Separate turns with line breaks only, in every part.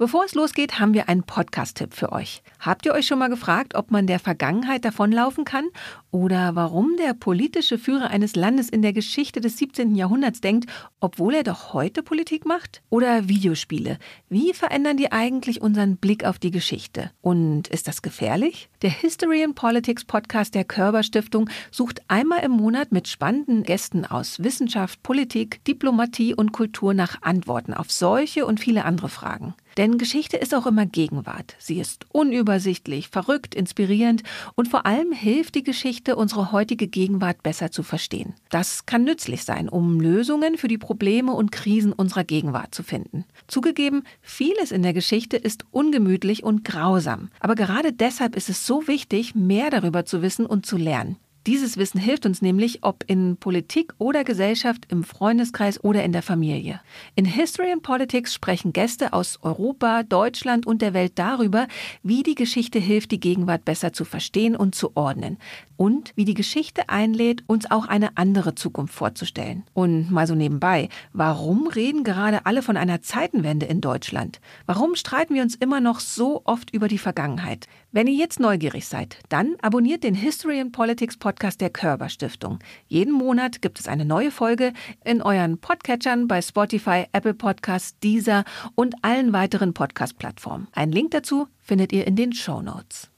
Bevor es losgeht, haben wir einen Podcast-Tipp für euch. Habt ihr euch schon mal gefragt, ob man der Vergangenheit davonlaufen kann oder warum der politische Führer eines Landes in der Geschichte des 17. Jahrhunderts denkt, obwohl er doch heute Politik macht? Oder Videospiele. Wie verändern die eigentlich unseren Blick auf die Geschichte? Und ist das gefährlich? Der History and Politics Podcast der Körber Stiftung sucht einmal im Monat mit spannenden Gästen aus Wissenschaft, Politik, Diplomatie und Kultur nach Antworten auf solche und viele andere Fragen. Denn Geschichte ist auch immer Gegenwart. Sie ist unübersichtlich, verrückt, inspirierend und vor allem hilft die Geschichte, unsere heutige Gegenwart besser zu verstehen. Das kann nützlich sein, um Lösungen für die Probleme und Krisen unserer Gegenwart zu finden. Zugegeben, vieles in der Geschichte ist ungemütlich und grausam. Aber gerade deshalb ist es so wichtig, mehr darüber zu wissen und zu lernen. Dieses Wissen hilft uns nämlich, ob in Politik oder Gesellschaft, im Freundeskreis oder in der Familie. In History and Politics sprechen Gäste aus Europa, Deutschland und der Welt darüber, wie die Geschichte hilft, die Gegenwart besser zu verstehen und zu ordnen. Und wie die Geschichte einlädt, uns auch eine andere Zukunft vorzustellen. Und mal so nebenbei, warum reden gerade alle von einer Zeitenwende in Deutschland? Warum streiten wir uns immer noch so oft über die Vergangenheit? Wenn ihr jetzt neugierig seid, dann abonniert den History and Politics Podcast der Körber Stiftung. Jeden Monat gibt es eine neue Folge in euren Podcatchern bei Spotify, Apple Podcasts, Deezer und allen weiteren Podcast-Plattformen. Einen Link dazu findet ihr in den Show Notes.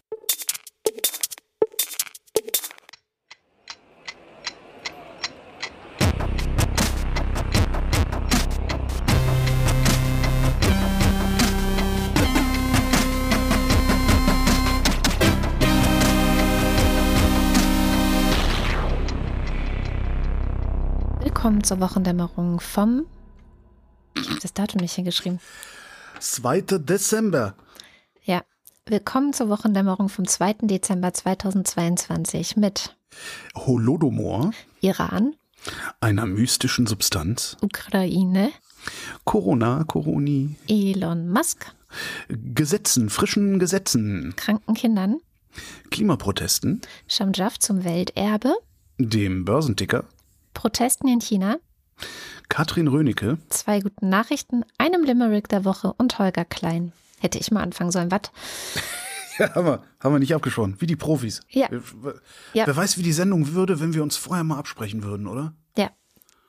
Willkommen zur Wochendämmerung vom. Ich habe das Datum nicht hingeschrieben.
2. Dezember.
Ja, willkommen zur Wochendämmerung vom 2. Dezember 2022 mit
Holodomor,
Iran,
einer mystischen Substanz,
Ukraine,
Corona, Coroni,
Elon Musk,
Gesetzen, frischen Gesetzen,
kranken Kindern,
Klimaprotesten,
Shamjaf zum Welterbe,
dem Börsenticker,
Protesten in China,
Katrin Rönecke,
zwei guten Nachrichten, einem Limerick der Woche und Holger Klein. Hätte ich mal anfangen sollen, was?
Ja, haben wir, haben wir nicht abgesprochen, wie die Profis.
Ja.
Wer,
Ja.
wer weiß, wie die Sendung würde, wenn wir uns vorher mal absprechen würden, oder?
Ja,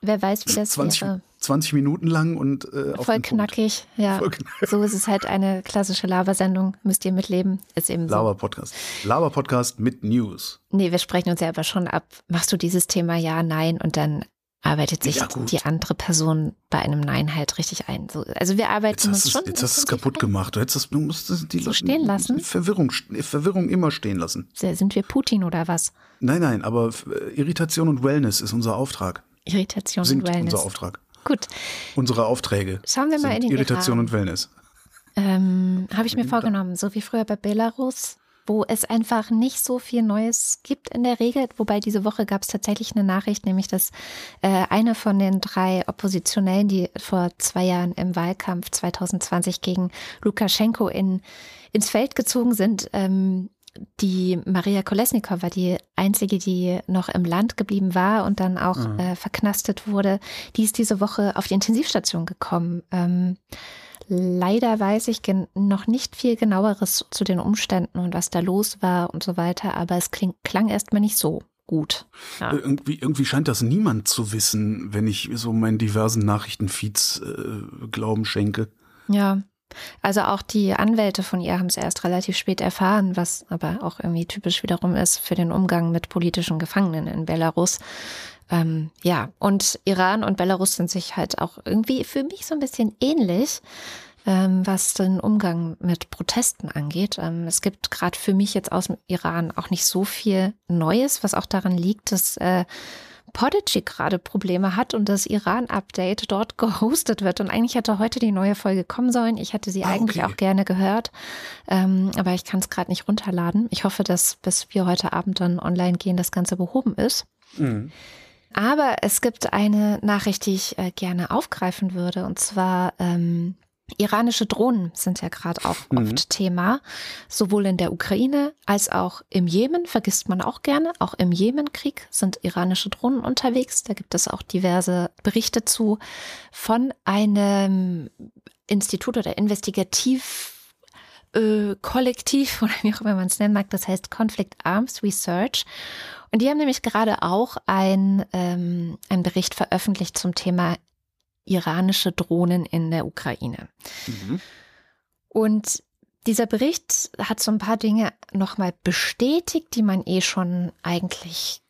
wer weiß, wie das
20,
wäre.
20 Minuten lang und äh,
Voll knackig, ja.
Voll knackig.
So ist es halt eine klassische Labersendung, müsst ihr mitleben. Ist eben so.
Laber-Podcast. Laber-Podcast mit News.
Nee, wir sprechen uns ja aber schon ab. Machst du dieses Thema ja, nein und dann arbeitet sich
Ja,
die andere Person bei einem Nein halt richtig ein. So, also wir arbeiten
Jetzt
uns schon.
jetzt hast du es kaputt
ein.
gemacht. Du, hättest das, du musst die
So stehen lassen?
Verwirrung, Verwirrung immer stehen lassen.
Sind wir Putin oder was?
Nein, nein, aber Irritation und Wellness ist unser Auftrag.
Irritation
Sind
und Wellness.
unser Auftrag.
Gut,
Unsere Aufträge.
Schauen wir mal in den
Irritation
Iran.
und Wellness.
ähm, habe ich mir
Ja.
vorgenommen, so wie früher bei Belarus, wo es einfach nicht so viel Neues gibt in der Regel. Wobei diese Woche gab es tatsächlich eine Nachricht, nämlich dass äh, eine von den drei Oppositionellen, die vor zwei Jahren im Wahlkampf 2020 gegen Lukaschenko in, ins Feld gezogen sind, ähm, die Maria Kolesnikova, die einzige, die noch im Land geblieben war und dann auch äh, verknastet wurde, die ist diese Woche auf die Intensivstation gekommen. Ähm, leider weiß ich noch nicht viel genaueres zu den Umständen und was da los war und so weiter, aber es kling klang erstmal nicht so gut. Ja.
Äh, Irgendwie, irgendwie scheint das niemand zu wissen, wenn ich so meinen diversen Nachrichtenfeeds äh, Glauben schenke.
Ja. Also auch die Anwälte von ihr haben es erst relativ spät erfahren, was aber auch irgendwie typisch wiederum ist für den Umgang mit politischen Gefangenen in Belarus. Ähm, ja, und Iran und Belarus sind sich halt auch irgendwie für mich so ein bisschen ähnlich, ähm, was den Umgang mit Protesten angeht. Ähm, es gibt gerade für mich jetzt aus dem Iran auch nicht so viel Neues, was auch daran liegt, dass äh, Podigy gerade Probleme hat und das Iran-Update dort gehostet wird. Und eigentlich hätte heute die neue Folge kommen sollen. Ich hätte sie
Ah,
eigentlich
okay.
auch gerne gehört, ähm, aber ich kann es gerade nicht runterladen. Ich hoffe, dass bis wir heute Abend dann online gehen, das Ganze behoben ist. Aber es gibt eine Nachricht, die ich äh, gerne aufgreifen würde. Und zwar ähm, Iranische Drohnen sind ja gerade auch mhm. oft Thema, sowohl in der Ukraine als auch im Jemen, vergisst man auch gerne. Auch im Jemenkrieg sind iranische Drohnen unterwegs. Da gibt es auch diverse Berichte zu von einem Institut oder Investigativ äh, Kollektiv oder wie auch immer man es nennen mag, das heißt Conflict Arms Research. Und die haben nämlich gerade auch ein, ähm, einen Bericht veröffentlicht zum Thema iranische Drohnen in der Ukraine. Mhm. Und dieser Bericht hat so ein paar Dinge nochmal bestätigt, die man eh schon eigentlich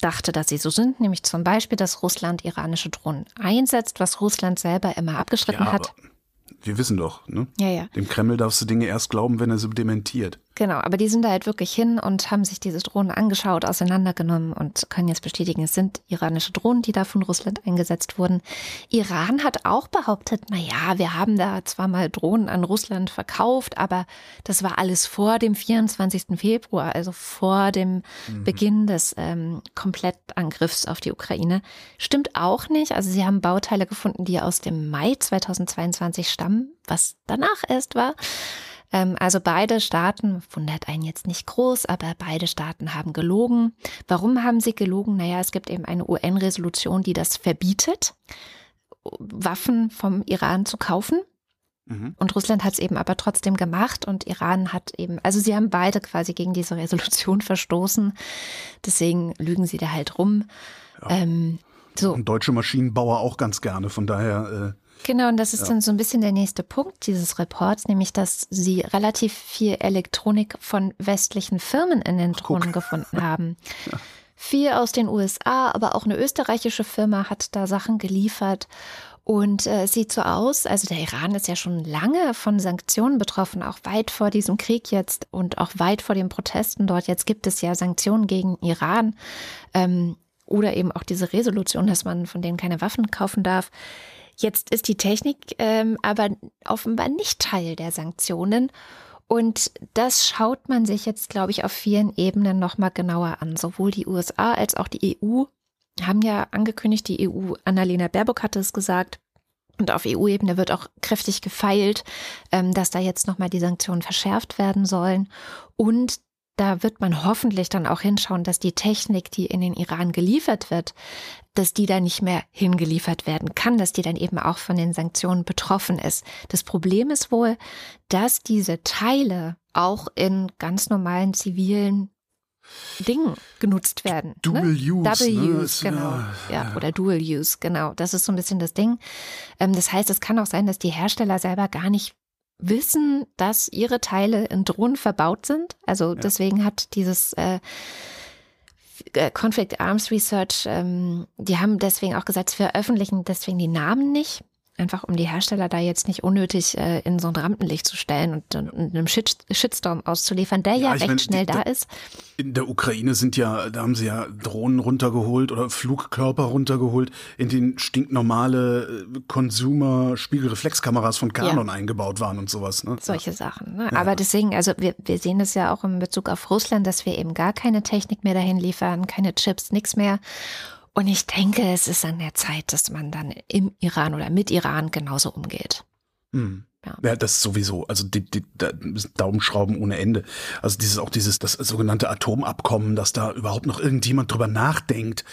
dachte, dass sie so sind, nämlich zum Beispiel, dass Russland iranische Drohnen einsetzt, was Russland selber immer abgestritten ja, hat.
Wir wissen doch, ne?
Ja, ja.
Dem Kreml darfst du Dinge erst glauben, wenn er sie dementiert.
Genau, aber die sind da halt wirklich hin und haben sich diese Drohnen angeschaut, auseinandergenommen und können jetzt bestätigen, es sind iranische Drohnen, die da von Russland eingesetzt wurden. Iran hat auch behauptet, na ja, wir haben da zwar mal Drohnen an Russland verkauft, aber das war alles vor dem 24. Februar, also vor dem mhm. Beginn des ähm, Komplettangriffs auf die Ukraine. Stimmt auch nicht. Also sie haben Bauteile gefunden, die aus dem Mai 2022 stammen, was danach erst war. Ähm, also beide Staaten, wundert einen jetzt nicht groß, aber beide Staaten haben gelogen. Warum haben sie gelogen? Naja, es gibt eben eine UN-Resolution, die das verbietet, Waffen vom Iran zu kaufen. Mhm. Und Russland hat es eben aber trotzdem gemacht und Iran hat eben, also sie haben beide quasi gegen diese Resolution verstoßen. Deswegen lügen sie da halt rum.
Ja. Ähm, so. Und deutsche Maschinenbauer auch ganz gerne, von daher. Äh
Genau, und das ist ja. dann so ein bisschen der nächste Punkt dieses Reports, nämlich dass sie relativ viel Elektronik von westlichen Firmen in den Drohnen gefunden haben. Ja. Viel aus den USA, aber auch eine österreichische Firma hat da Sachen geliefert. Und äh, es sieht so aus, also der Iran ist ja schon lange von Sanktionen betroffen, auch weit vor diesem Krieg jetzt und auch weit vor den Protesten dort. Jetzt gibt es ja Sanktionen gegen Iran ähm, oder eben auch diese Resolution, dass man von denen keine Waffen kaufen darf. Jetzt ist die Technik ähm, aber offenbar nicht Teil der Sanktionen. Und das schaut man sich jetzt, glaube ich, auf vielen Ebenen nochmal genauer an. Sowohl die USA als auch die EU haben ja angekündigt, die EU, Annalena Baerbock hatte es gesagt, und auf EU-Ebene wird auch kräftig gefeilt, ähm, dass da jetzt nochmal die Sanktionen verschärft werden sollen. Und da wird man hoffentlich dann auch hinschauen, dass die Technik, die in den Iran geliefert wird, dass die da nicht mehr hingeliefert werden kann, dass die dann eben auch von den Sanktionen betroffen ist. Das Problem ist wohl, dass diese Teile auch in ganz normalen zivilen Dingen genutzt werden.
Ne? Dual
ne?
Use.
Double ne? Use, genau. Ja, ja, oder Dual Use, genau. Das ist so ein bisschen das Ding. Ähm, das heißt, es kann auch sein, dass die Hersteller selber gar nicht wissen, dass ihre Teile in Drohnen verbaut sind. Also ja. deswegen hat dieses äh, äh, Conflict Arms Research, ähm, die haben deswegen auch gesagt, sie veröffentlichen deswegen die Namen nicht. Einfach um die Hersteller da jetzt nicht unnötig äh, in so ein Rampenlicht zu stellen und, und einem Shit, Shitstorm auszuliefern, der ja, ja recht meine, schnell die, da ist.
In der Ukraine sind ja, da haben sie ja Drohnen runtergeholt oder Flugkörper runtergeholt, in denen stinknormale äh, Consumer-Spiegelreflexkameras von Canon ja. eingebaut waren und sowas. Ne?
Solche Sachen. Ne? Ja. Aber deswegen, also wir, wir sehen es ja auch in Bezug auf Russland, dass wir eben gar keine Technik mehr dahin liefern, keine Chips, nichts mehr. Und ich denke, es ist an der Zeit, dass man dann im Iran oder mit Iran genauso umgeht.
Hm. Ja. ja, das sowieso. Also die, die, die Daumenschrauben ohne Ende. Also dieses auch dieses das sogenannte Atomabkommen, dass da überhaupt noch irgendjemand drüber nachdenkt,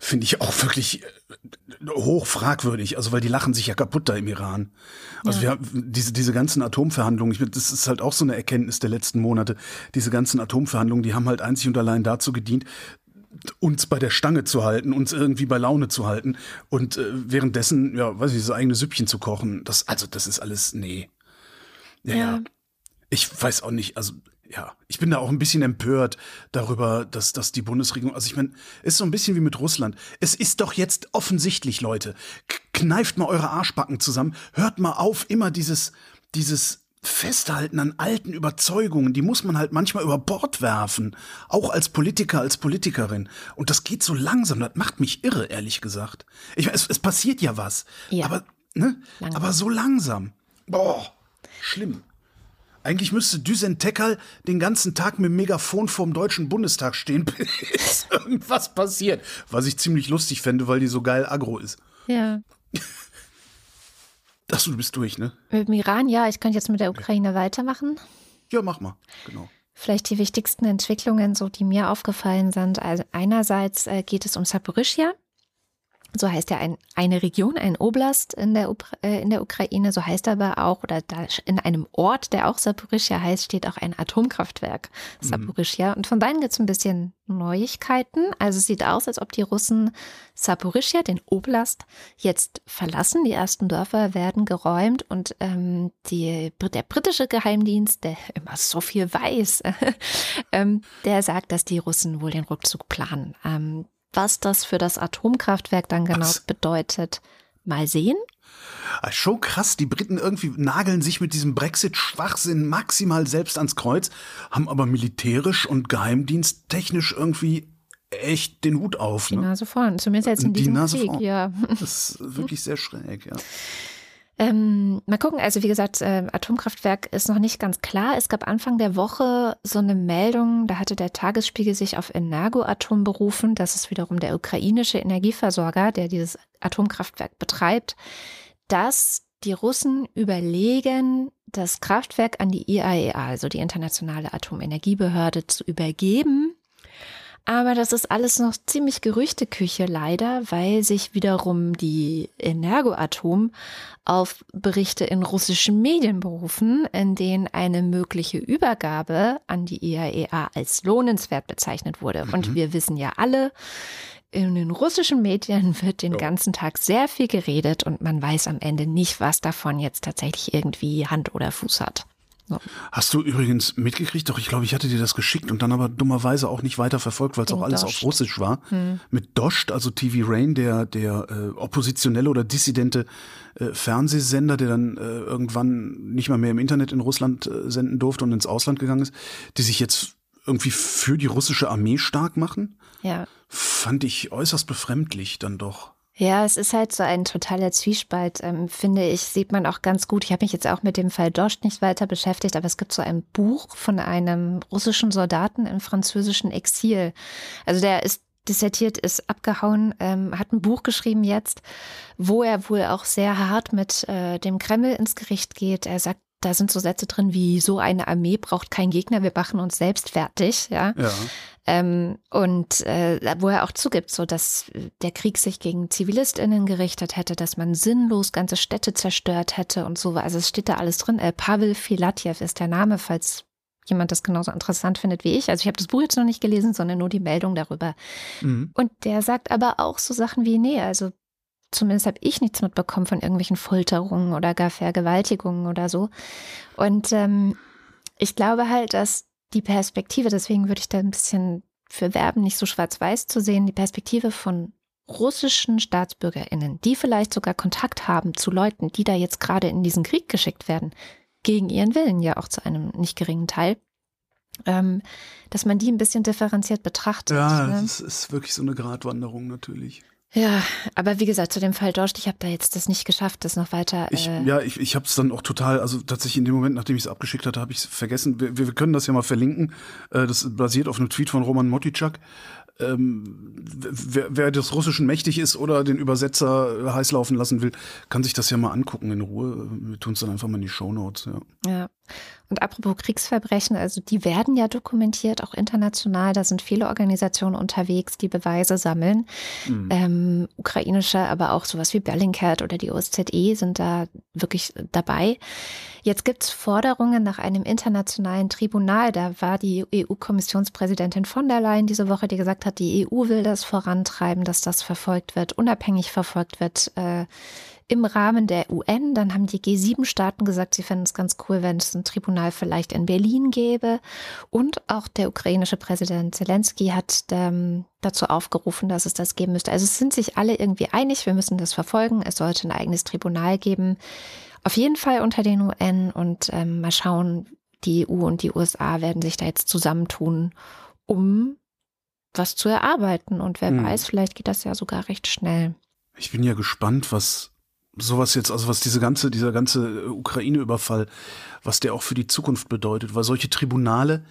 finde ich auch wirklich äh, hoch fragwürdig. Also weil die lachen sich ja kaputt da im Iran. Also ja. wir haben diese diese ganzen Atomverhandlungen. Ich, das ist halt auch so eine Erkenntnis der letzten Monate. Diese ganzen Atomverhandlungen, die haben halt einzig und allein dazu gedient, uns bei der Stange zu halten, uns irgendwie bei Laune zu halten und äh, währenddessen, ja, weiß ich, so eigene Süppchen zu kochen. Das, also, das ist alles, nee. Ja, ja. Ich weiß auch nicht, also, ja, ich bin da auch ein bisschen empört darüber, dass, dass die Bundesregierung, also ich meine, ist so ein bisschen wie mit Russland. Es ist doch jetzt offensichtlich, Leute, kneift mal eure Arschbacken zusammen, hört mal auf, immer dieses, dieses Festhalten an alten Überzeugungen, die muss man halt manchmal über Bord werfen. Auch als Politiker, als Politikerin. Und das geht so langsam, das macht mich irre, ehrlich gesagt. Ich es, es passiert ja was. Ja. Aber, ne? Aber so langsam. Boah, schlimm. Eigentlich müsste Düsen Tekal den ganzen Tag mit dem Megafon vorm Deutschen Bundestag stehen, bis irgendwas passiert. Was ich ziemlich lustig fände, weil die so geil aggro ist.
Ja.
Achso, du bist durch, ne?
Mit dem Iran, ja, ich könnte jetzt mit der Ukraine weitermachen.
Ja, mach mal, genau.
Vielleicht die wichtigsten Entwicklungen, so die mir aufgefallen sind. Also einerseits äh, geht es um Saporischia so heißt ja ein, eine Region, ein Oblast in der, äh, in der Ukraine, so heißt aber auch, oder da in einem Ort, der auch Saporischia heißt, steht auch ein Atomkraftwerk, Saporischia. Mhm. Und von beiden gibt es ein bisschen Neuigkeiten. Also es sieht aus, als ob die Russen Saporischia, den Oblast, jetzt verlassen. Die ersten Dörfer werden geräumt und ähm, die, der britische Geheimdienst, der immer so viel weiß, ähm, der sagt, dass die Russen wohl den Rückzug planen. Ähm, was das für das Atomkraftwerk dann genau Was? bedeutet. Mal sehen.
Ah, schon krass, die Briten irgendwie nageln sich mit diesem Brexit-Schwachsinn maximal selbst ans Kreuz, haben aber militärisch und geheimdiensttechnisch irgendwie echt den Hut auf.
Ne? Die Nase vorn, zumindest jetzt in diesem
die Nase
Krieg,
vorn.
ja.
Das ist wirklich sehr schräg, ja.
Ähm, mal gucken, also wie gesagt, äh, Atomkraftwerk ist noch nicht ganz klar. Es gab Anfang der Woche so eine Meldung, da hatte der Tagesspiegel sich auf Energoatom berufen. Das ist wiederum der ukrainische Energieversorger, der dieses Atomkraftwerk betreibt, dass die Russen überlegen, das Kraftwerk an die IAEA, also die Internationale Atomenergiebehörde, zu übergeben aber das ist alles noch ziemlich Gerüchteküche leider, weil sich wiederum die Energoatom auf Berichte in russischen Medien berufen, in denen eine mögliche Übergabe an die IAEA als lohnenswert bezeichnet wurde. Mhm. Und wir wissen ja alle, in den russischen Medien wird den ganzen Tag sehr viel geredet und man weiß am Ende nicht, was davon jetzt tatsächlich irgendwie Hand oder Fuß hat.
Hast du übrigens mitgekriegt, doch ich glaube, ich hatte dir das geschickt und dann aber dummerweise auch nicht weiter verfolgt, weil es auch alles auf Russisch war. Hm. Mit Dost, also TV Rain, der, der äh, oppositionelle oder dissidente äh, Fernsehsender, der dann äh, irgendwann nicht mal mehr im Internet in Russland äh, senden durfte und ins Ausland gegangen ist, die sich jetzt irgendwie für die russische Armee stark machen.
Ja.
Fand ich äußerst befremdlich dann doch.
Ja, es ist halt so ein totaler Zwiespalt, ähm, finde ich, sieht man auch ganz gut. Ich habe mich jetzt auch mit dem Fall Dost nicht weiter beschäftigt, aber es gibt so ein Buch von einem russischen Soldaten im französischen Exil. Also der ist dissertiert, ist abgehauen, ähm, hat ein Buch geschrieben jetzt, wo er wohl auch sehr hart mit äh, dem Kreml ins Gericht geht. Er sagt, da sind so Sätze drin wie so eine Armee braucht keinen Gegner, wir machen uns selbst fertig, ja.
ja.
Ähm, und äh, wo er auch zugibt, so dass der Krieg sich gegen ZivilistInnen gerichtet hätte, dass man sinnlos ganze Städte zerstört hätte und so. Also es steht da alles drin. Äh, Pavel Filatjev ist der Name, falls jemand das genauso interessant findet wie ich. Also ich habe das Buch jetzt noch nicht gelesen, sondern nur die Meldung darüber. Mhm. Und der sagt aber auch so Sachen wie, nee, also zumindest habe ich nichts mitbekommen von irgendwelchen Folterungen oder gar Vergewaltigungen oder so. Und ähm, ich glaube halt, dass die Perspektive, deswegen würde ich da ein bisschen für werben, nicht so schwarz-weiß zu sehen, die Perspektive von russischen StaatsbürgerInnen, die vielleicht sogar Kontakt haben zu Leuten, die da jetzt gerade in diesen Krieg geschickt werden, gegen ihren Willen ja auch zu einem nicht geringen Teil, ähm, dass man die ein bisschen differenziert betrachtet.
Ja, ne? das ist wirklich so eine Gratwanderung natürlich.
Ja, aber wie gesagt, zu dem Fall Dorst, ich habe da jetzt das nicht geschafft, das noch weiter.
Äh ich, ja, ich, ich habe es dann auch total, also tatsächlich in dem Moment, nachdem ich es abgeschickt hatte, habe ich es vergessen. Wir, wir können das ja mal verlinken. Äh, das basiert auf einem Tweet von Roman Motichak ähm, wer, wer des Russischen mächtig ist oder den Übersetzer heiß laufen lassen will, kann sich das ja mal angucken in Ruhe. Wir tun es dann einfach mal in die Shownotes.
Ja. ja. Und apropos Kriegsverbrechen, also die werden ja dokumentiert, auch international. Da sind viele Organisationen unterwegs, die Beweise sammeln. Mhm. Ähm, ukrainische, aber auch sowas wie Bellingcat oder die OSZE sind da wirklich dabei. Jetzt gibt es Forderungen nach einem internationalen Tribunal. Da war die EU-Kommissionspräsidentin von der Leyen diese Woche, die gesagt hat, die EU will das vorantreiben, dass das verfolgt wird, unabhängig verfolgt wird. Äh, im Rahmen der UN. Dann haben die G7-Staaten gesagt, sie fänden es ganz cool, wenn es ein Tribunal vielleicht in Berlin gäbe. Und auch der ukrainische Präsident Zelensky hat ähm, dazu aufgerufen, dass es das geben müsste. Also es sind sich alle irgendwie einig, wir müssen das verfolgen. Es sollte ein eigenes Tribunal geben. Auf jeden Fall unter den UN und ähm, mal schauen, die EU und die USA werden sich da jetzt zusammentun, um was zu erarbeiten. Und wer hm. weiß, vielleicht geht das ja sogar recht schnell.
Ich bin ja gespannt, was sowas jetzt, also was diese ganze, dieser ganze Ukraine-Überfall, was der auch für die Zukunft bedeutet, weil solche Tribunale,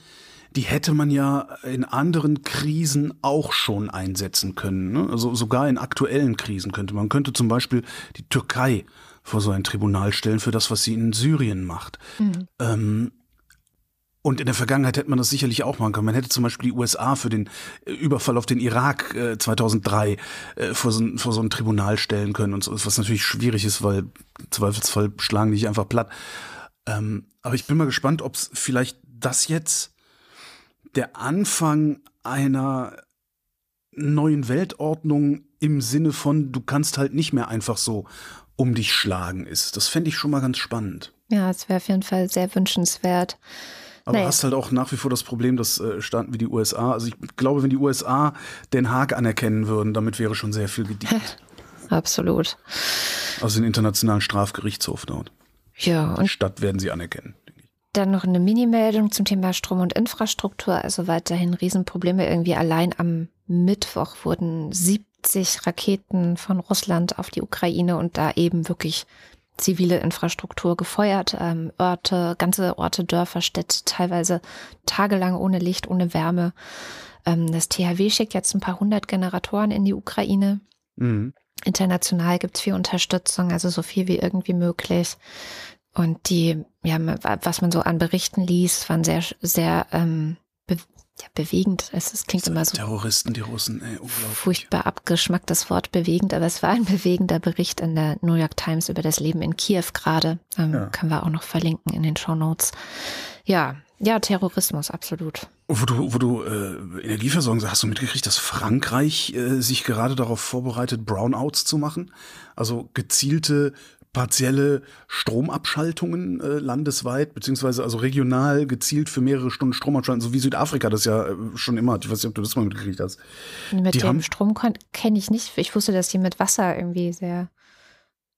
die hätte man ja in anderen Krisen auch schon einsetzen können. Ne? Also sogar in aktuellen Krisen könnte man. könnte zum Beispiel die Türkei vor so ein Tribunal stellen für das, was sie in Syrien macht. Mhm. Ähm, und in der Vergangenheit hätte man das sicherlich auch machen können. Man hätte zum Beispiel die USA für den äh, Überfall auf den Irak äh, 2003 äh, vor, so, vor so ein Tribunal stellen können und so, was natürlich schwierig ist, weil im Zweifelsfall schlagen die sich einfach platt. Ähm, aber ich bin mal gespannt, ob es vielleicht das jetzt der Anfang einer neuen Weltordnung im Sinne von, du kannst halt nicht mehr einfach so um dich schlagen ist. Das fände ich schon mal ganz spannend.
Ja, es wäre auf jeden Fall sehr wünschenswert.
Aber naja. hast halt auch nach wie vor das Problem, dass äh, Staaten wie die USA, also ich glaube, wenn die USA Den Haag anerkennen würden, damit wäre schon sehr viel gedient.
Absolut.
Also den Internationalen Strafgerichtshof dort.
Ja.
Und die Stadt werden sie anerkennen.
Dann noch eine Mini-Meldung zum Thema Strom und Infrastruktur. Also weiterhin Riesenprobleme. Irgendwie allein am Mittwoch wurden 70 Raketen von Russland auf die Ukraine und da eben wirklich zivile Infrastruktur gefeuert. Ähm, Orte, ganze Orte, Dörfer, Städte, teilweise tagelang ohne Licht, ohne Wärme. Ähm, das THW schickt jetzt ein paar hundert Generatoren in die Ukraine. Mhm. International gibt es viel Unterstützung, also so viel wie irgendwie möglich. Und die, ja, was man so an Berichten liest, waren sehr, sehr ähm, ja, bewegend. Es, es klingt immer so.
Terroristen, die Russen, ey,
unglaublich. Furchtbar abgeschmacktes Wort bewegend, aber es war ein bewegender Bericht in der New York Times über das Leben in Kiew gerade. Ähm, ja. Können wir auch noch verlinken in den Show Notes. Ja, ja, Terrorismus, absolut.
Wo du, wo du äh, Energieversorgung hast du mitgekriegt, dass Frankreich äh, sich gerade darauf vorbereitet, Brownouts zu machen? Also gezielte partielle Stromabschaltungen äh, landesweit, beziehungsweise also regional gezielt für mehrere Stunden Stromabschalten, so wie Südafrika das ja äh, schon immer hat. Ich weiß nicht, ob du das mal mitgekriegt hast.
Mit die dem haben, Strom kenne ich nicht. Ich wusste, dass die mit Wasser irgendwie sehr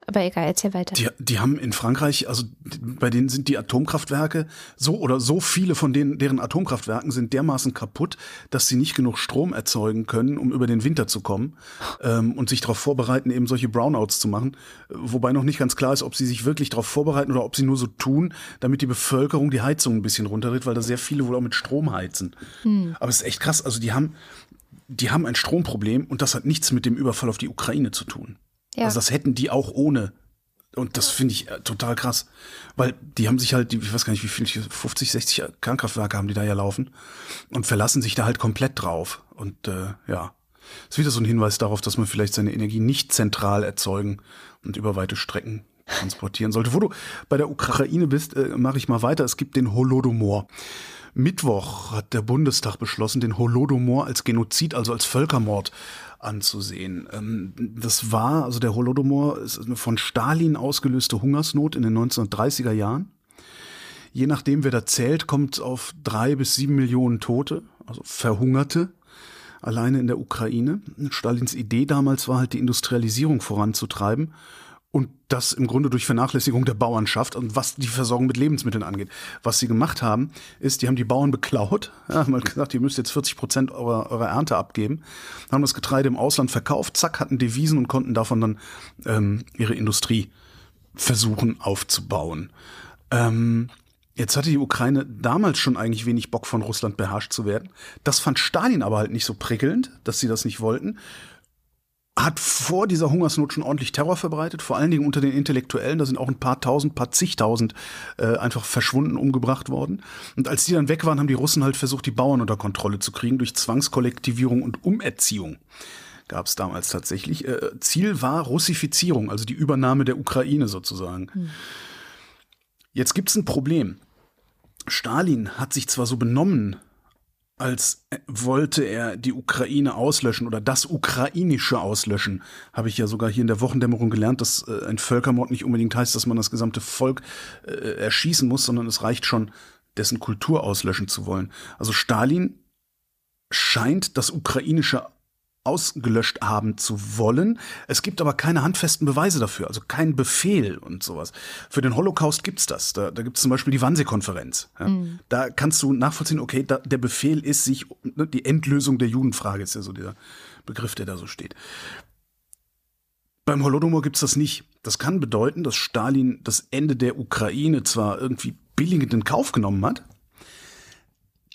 aber egal, erzähl weiter.
Die, die haben in Frankreich, also bei denen sind die Atomkraftwerke so oder so viele von denen, deren Atomkraftwerken sind dermaßen kaputt, dass sie nicht genug Strom erzeugen können, um über den Winter zu kommen ähm, und sich darauf vorbereiten, eben solche Brownouts zu machen. Wobei noch nicht ganz klar ist, ob sie sich wirklich darauf vorbereiten oder ob sie nur so tun, damit die Bevölkerung die Heizung ein bisschen runterdreht, weil da sehr viele wohl auch mit Strom heizen. Hm. Aber es ist echt krass. Also die haben, die haben ein Stromproblem und das hat nichts mit dem Überfall auf die Ukraine zu tun. Ja. Also das hätten die auch ohne. Und das finde ich äh, total krass. Weil die haben sich halt, ich weiß gar nicht, wie viel, 50, 60 Kernkraftwerke haben die da ja laufen und verlassen sich da halt komplett drauf. Und äh, ja, ist wieder so ein Hinweis darauf, dass man vielleicht seine Energie nicht zentral erzeugen und über weite Strecken transportieren sollte. Wo du bei der Ukraine bist, äh, mache ich mal weiter. Es gibt den Holodomor. Mittwoch hat der Bundestag beschlossen, den Holodomor als Genozid, also als Völkermord anzusehen. Ähm, das war, also der Holodomor ist eine von Stalin ausgelöste Hungersnot in den 1930er Jahren. Je nachdem, wer da zählt, kommt auf drei bis sieben Millionen Tote, also Verhungerte, alleine in der Ukraine. Stalins Idee damals war halt, die Industrialisierung voranzutreiben und das im Grunde durch Vernachlässigung der Bauernschaft und was die Versorgung mit Lebensmitteln angeht. Was sie gemacht haben, ist, die haben die Bauern beklaut, ja, haben gesagt, ihr müsst jetzt 40 Prozent eurer, eurer Ernte abgeben, haben das Getreide im Ausland verkauft, zack, hatten Devisen und konnten davon dann ähm, ihre Industrie versuchen aufzubauen. Ähm, Jetzt hatte die Ukraine damals schon eigentlich wenig Bock von Russland beherrscht zu werden. Das fand Stalin aber halt nicht so prickelnd, dass sie das nicht wollten hat vor dieser Hungersnot schon ordentlich Terror verbreitet, vor allen Dingen unter den Intellektuellen. Da sind auch ein paar tausend, paar zigtausend äh, einfach verschwunden, umgebracht worden. Und als die dann weg waren, haben die Russen halt versucht, die Bauern unter Kontrolle zu kriegen durch Zwangskollektivierung und Umerziehung. Gab es damals tatsächlich. Äh, Ziel war Russifizierung, also die Übernahme der Ukraine sozusagen. Hm. Jetzt gibt's ein Problem. Stalin hat sich zwar so benommen, als wollte er die Ukraine auslöschen oder das ukrainische auslöschen. Habe ich ja sogar hier in der Wochendämmerung gelernt, dass äh, ein Völkermord nicht unbedingt heißt, dass man das gesamte Volk äh, erschießen muss, sondern es reicht schon, dessen Kultur auslöschen zu wollen. Also Stalin scheint das ukrainische ausgelöscht haben zu wollen. Es gibt aber keine handfesten Beweise dafür, also keinen Befehl und sowas. Für den Holocaust gibt's das. Da, da gibt es zum Beispiel die Wannsee-Konferenz. Ja. Mhm. Da kannst du nachvollziehen, okay, da, der Befehl ist sich, ne, die Endlösung der Judenfrage ist ja so der Begriff, der da so steht. Beim Holodomor gibt's das nicht. Das kann bedeuten, dass Stalin das Ende der Ukraine zwar irgendwie billigend in Kauf genommen hat,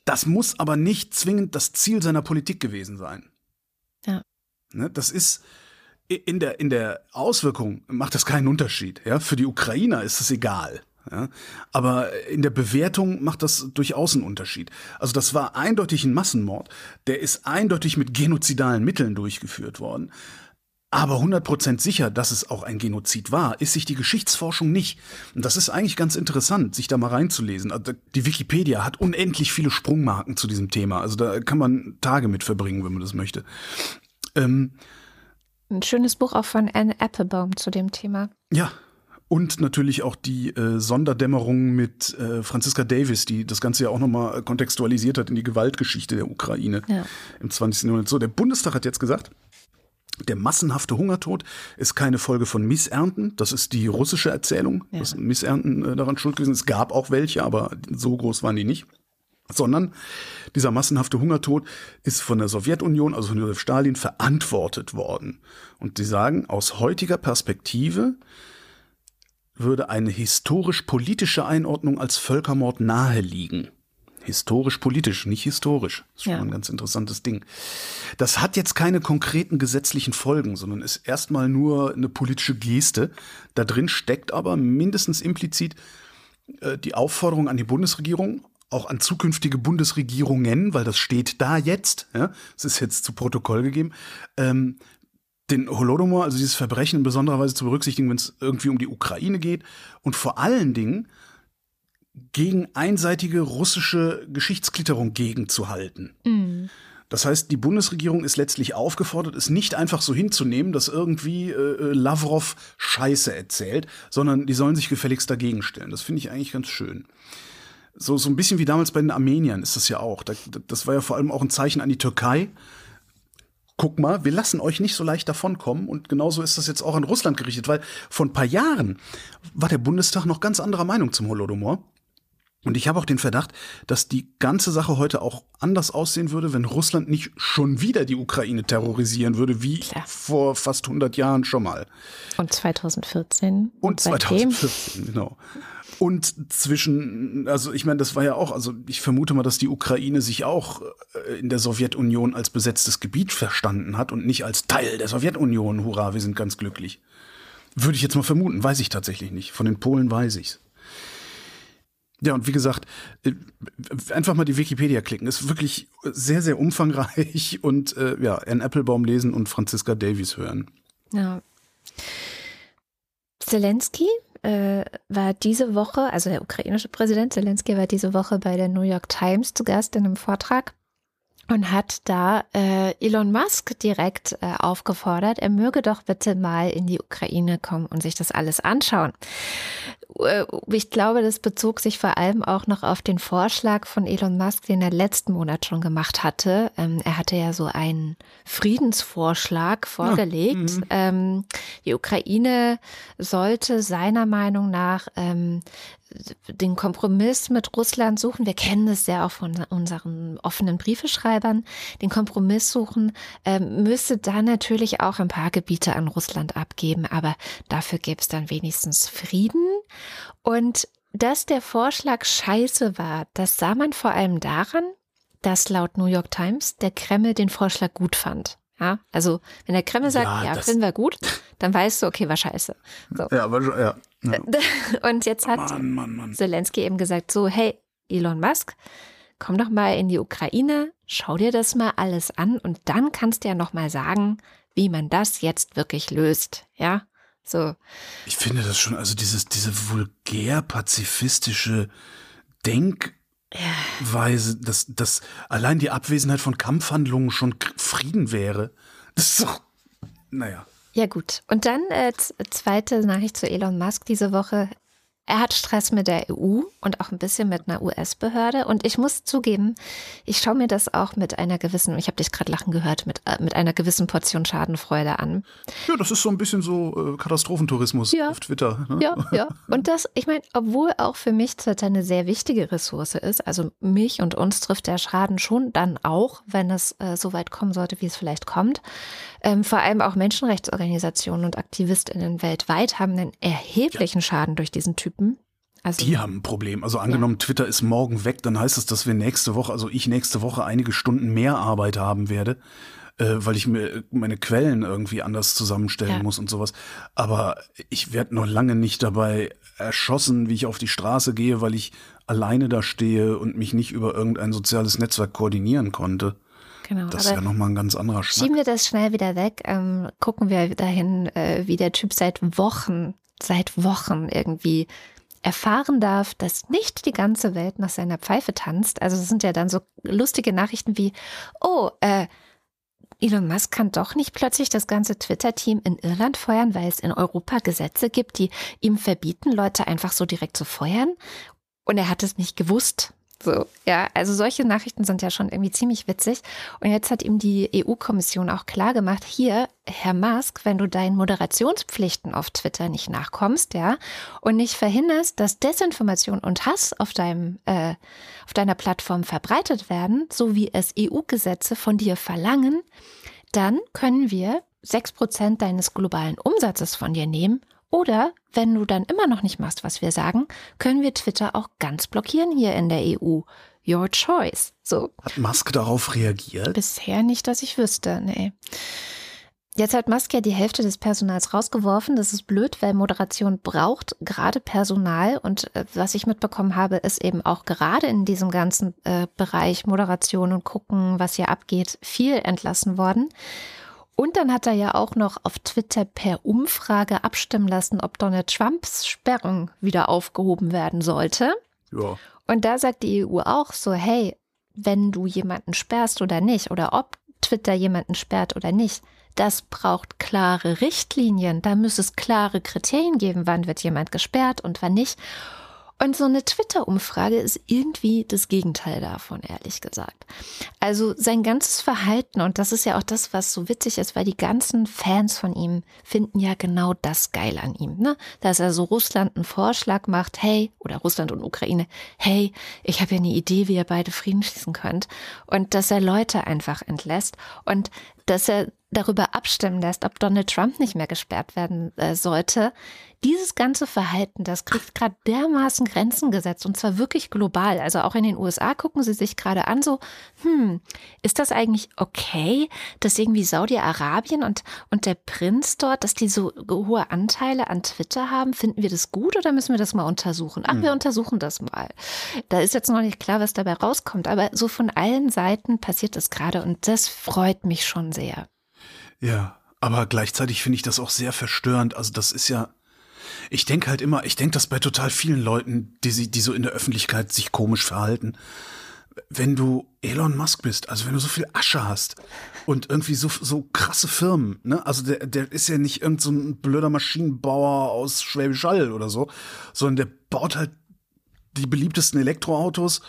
das muss aber nicht zwingend das Ziel seiner Politik gewesen sein.
Ja.
Ne, das ist, in der, in der Auswirkung macht das keinen Unterschied. Ja? Für die Ukrainer ist es egal. Ja? Aber in der Bewertung macht das durchaus einen Unterschied. Also das war eindeutig ein Massenmord. Der ist eindeutig mit genozidalen Mitteln durchgeführt worden. Aber 100% sicher, dass es auch ein Genozid war, ist sich die Geschichtsforschung nicht. Und das ist eigentlich ganz interessant, sich da mal reinzulesen. Also die Wikipedia hat unendlich viele Sprungmarken zu diesem Thema. Also da kann man Tage mit verbringen, wenn man das möchte. Ähm,
ein schönes Buch auch von Anne Applebaum zu dem Thema.
Ja, und natürlich auch die äh, Sonderdämmerung mit äh, Franziska Davis, die das Ganze ja auch nochmal kontextualisiert hat in die Gewaltgeschichte der Ukraine ja. im 20. Jahrhundert. So, der Bundestag hat jetzt gesagt, der massenhafte Hungertod ist keine Folge von Missernten. Das ist die russische Erzählung, ja. dass Missernten äh, daran schuld gewesen sind. Es gab auch welche, aber so groß waren die nicht. Sondern dieser massenhafte Hungertod ist von der Sowjetunion, also von Josef Stalin, verantwortet worden. Und sie sagen, aus heutiger Perspektive würde eine historisch-politische Einordnung als Völkermord naheliegen. Historisch-politisch, nicht historisch. Das ist schon ja. ein ganz interessantes Ding. Das hat jetzt keine konkreten gesetzlichen Folgen, sondern ist erstmal nur eine politische Geste. Da drin steckt aber mindestens implizit äh, die Aufforderung an die Bundesregierung, auch an zukünftige Bundesregierungen, weil das steht da jetzt, ja, es ist jetzt zu Protokoll gegeben, ähm, den Holodomor, also dieses Verbrechen in besonderer Weise zu berücksichtigen, wenn es irgendwie um die Ukraine geht und vor allen Dingen gegen einseitige russische Geschichtsklitterung gegenzuhalten. Mhm. Das heißt, die Bundesregierung ist letztlich aufgefordert, es nicht einfach so hinzunehmen, dass irgendwie äh, äh, Lavrov Scheiße erzählt, sondern die sollen sich gefälligst dagegen stellen. Das finde ich eigentlich ganz schön. So, so ein bisschen wie damals bei den Armeniern ist das ja auch. das war ja vor allem auch ein Zeichen an die Türkei, guck mal, wir lassen euch nicht so leicht davonkommen. Und genauso ist das jetzt auch an Russland gerichtet, weil vor ein paar Jahren war der Bundestag noch ganz anderer Meinung zum Holodomor. Und ich habe auch den Verdacht, dass die ganze Sache heute auch anders aussehen würde, wenn Russland nicht schon wieder die Ukraine terrorisieren würde, wie Klar. vor fast 100 Jahren schon mal.
Und 2014.
Und, und 2014, genau. Und zwischen, also ich meine, das war ja auch, also ich vermute mal, dass die Ukraine sich auch äh, in der Sowjetunion als besetztes Gebiet verstanden hat und nicht als Teil der Sowjetunion. Hurra, wir sind ganz glücklich. Würde ich jetzt mal vermuten, weiß ich tatsächlich nicht. Von den Polen weiß ich's. Ja, und wie gesagt, äh, einfach mal die Wikipedia klicken. Ist wirklich sehr, sehr umfangreich und äh, ja, Anne Applebaum lesen und Franziska Davies hören.
Ja. Zelensky äh, war diese Woche, also der ukrainische Präsident Zelensky war diese Woche bei der New York Times zu Gast in einem Vortrag und hat da äh, Elon Musk direkt äh, aufgefordert, er möge doch bitte mal in die Ukraine kommen und sich das alles anschauen. Äh, ich glaube, das bezog sich vor allem auch noch auf den Vorschlag von Elon Musk, den er letzten Monat schon gemacht hatte. Ähm, er hatte ja so einen Friedensvorschlag vorgelegt. Ja, mhm. ähm, die Ukraine sollte seiner Meinung nach ähm, den Kompromiss mit Russland suchen. Wir kennen es ja auch von unseren offenen Briefeschreibern. Den Kompromiss suchen ähm, müsste dann natürlich auch ein paar Gebiete an Russland abgeben, aber dafür gäbe es dann wenigstens Frieden. Und dass der Vorschlag scheiße war, das sah man vor allem daran, dass laut New York Times der Kreml den Vorschlag gut fand. Ja, also wenn der Kreml sagt, ja, ja finden wir gut, dann weißt du, okay, war scheiße. So.
Ja, aber ja, ja.
Und jetzt hat Mann, Mann, Mann. Zelensky eben gesagt, so, hey, Elon Musk, komm doch mal in die Ukraine, schau dir das mal alles an und dann kannst du ja noch mal sagen, wie man das jetzt wirklich löst. Ja, so.
Ich finde das schon, also dieses, diese vulgär pazifistische Denk- Weise, dass, dass allein die Abwesenheit von Kampfhandlungen schon Frieden wäre. Das ist doch, naja.
Ja gut. Und dann äh, zweite Nachricht zu Elon Musk diese Woche. Er hat Stress mit der EU und auch ein bisschen mit einer US-Behörde. Und ich muss zugeben, ich schaue mir das auch mit einer gewissen, ich habe dich gerade lachen gehört, mit, äh, mit einer gewissen Portion Schadenfreude an.
Ja, das ist so ein bisschen so äh, Katastrophentourismus ja. auf Twitter.
Ne? Ja, ja. Und das, ich meine, obwohl auch für mich zurzeit eine sehr wichtige Ressource ist, also mich und uns trifft der Schaden schon dann auch, wenn es äh, so weit kommen sollte, wie es vielleicht kommt. Ähm, vor allem auch Menschenrechtsorganisationen und AktivistInnen weltweit haben einen erheblichen ja. Schaden durch diesen Typen.
Also, die haben ein Problem. Also angenommen, ja. Twitter ist morgen weg, dann heißt es, dass wir nächste Woche, also ich nächste Woche einige Stunden mehr Arbeit haben werde. äh, weil ich mir meine Quellen irgendwie anders zusammenstellen ja. muss und sowas. Aber ich werde noch lange nicht dabei erschossen, wie ich auf die Straße gehe, weil ich alleine da stehe und mich nicht über irgendein soziales Netzwerk koordinieren konnte. Genau, das ist ja nochmal ein ganz anderer Schnack.
Schieben wir das schnell wieder weg, ähm, gucken wir dahin, äh, wie der Typ seit Wochen, seit Wochen irgendwie erfahren darf, dass nicht die ganze Welt nach seiner Pfeife tanzt. Also es sind ja dann so lustige Nachrichten wie, oh, äh, Elon Musk kann doch nicht plötzlich das ganze Twitter-Team in Irland feuern, weil es in Europa Gesetze gibt, die ihm verbieten, Leute einfach so direkt zu feuern. Und er hat es nicht gewusst. So, ja, also solche Nachrichten sind ja schon irgendwie ziemlich witzig. Und jetzt hat ihm die EU-Kommission auch klar gemacht, hier, Herr Musk, wenn du deinen Moderationspflichten auf Twitter nicht nachkommst, ja, und nicht verhinderst, dass Desinformation und Hass auf deinem, äh, auf deiner Plattform verbreitet werden, so wie es EU-Gesetze von dir verlangen, dann können wir sechs Prozent deines globalen Umsatzes von dir nehmen oder wenn du dann immer noch nicht machst, was wir sagen, können wir Twitter auch ganz blockieren hier in der EU. Your choice. So.
Hat Musk darauf reagiert?
Bisher nicht, dass ich wüsste, nee. Jetzt hat Musk ja die Hälfte des Personals rausgeworfen. Das ist blöd, weil Moderation braucht gerade Personal. Und äh, was ich mitbekommen habe, ist eben auch gerade in diesem ganzen äh, Bereich Moderation und gucken, was hier abgeht, viel entlassen worden. Und dann hat er ja auch noch auf Twitter per Umfrage abstimmen lassen, ob Donald Trumps Sperrung wieder aufgehoben werden sollte. Ja. Und da sagt die EU auch so, hey, wenn du jemanden sperrst oder nicht, oder ob Twitter jemanden sperrt oder nicht, das braucht klare Richtlinien. Da muss es klare Kriterien geben, wann wird jemand gesperrt und wann nicht. Und so eine Twitter-Umfrage ist irgendwie das Gegenteil davon, ehrlich gesagt. Also sein ganzes Verhalten, und das ist ja auch das, was so witzig ist, weil die ganzen Fans von ihm finden ja genau das geil an ihm, ne? Dass er so Russland einen Vorschlag macht, hey, oder Russland und Ukraine, hey, ich habe ja eine Idee, wie ihr beide Frieden schließen könnt. Und dass er Leute einfach entlässt und dass er darüber abstimmen lässt, ob Donald Trump nicht mehr gesperrt werden äh, sollte. Dieses ganze Verhalten, das kriegt gerade dermaßen Grenzen gesetzt und zwar wirklich global. Also auch in den USA gucken sie sich gerade an, so, hm, ist das eigentlich okay, dass irgendwie Saudi-Arabien und, und der Prinz dort, dass die so hohe Anteile an Twitter haben? Finden wir das gut oder müssen wir das mal untersuchen? Ach, hm. wir untersuchen das mal. Da ist jetzt noch nicht klar, was dabei rauskommt, aber so von allen Seiten passiert das gerade und das freut mich schon sehr.
Ja, aber gleichzeitig finde ich das auch sehr verstörend. Also das ist ja, ich denke halt immer, ich denke das bei total vielen Leuten, die, die so in der Öffentlichkeit sich komisch verhalten. Wenn du Elon Musk bist, also wenn du so viel Asche hast und irgendwie so, so krasse Firmen, ne? Also der, der ist ja nicht irgend so ein blöder Maschinenbauer aus Schwäbisch Hall oder so, sondern der baut halt die beliebtesten Elektroautos,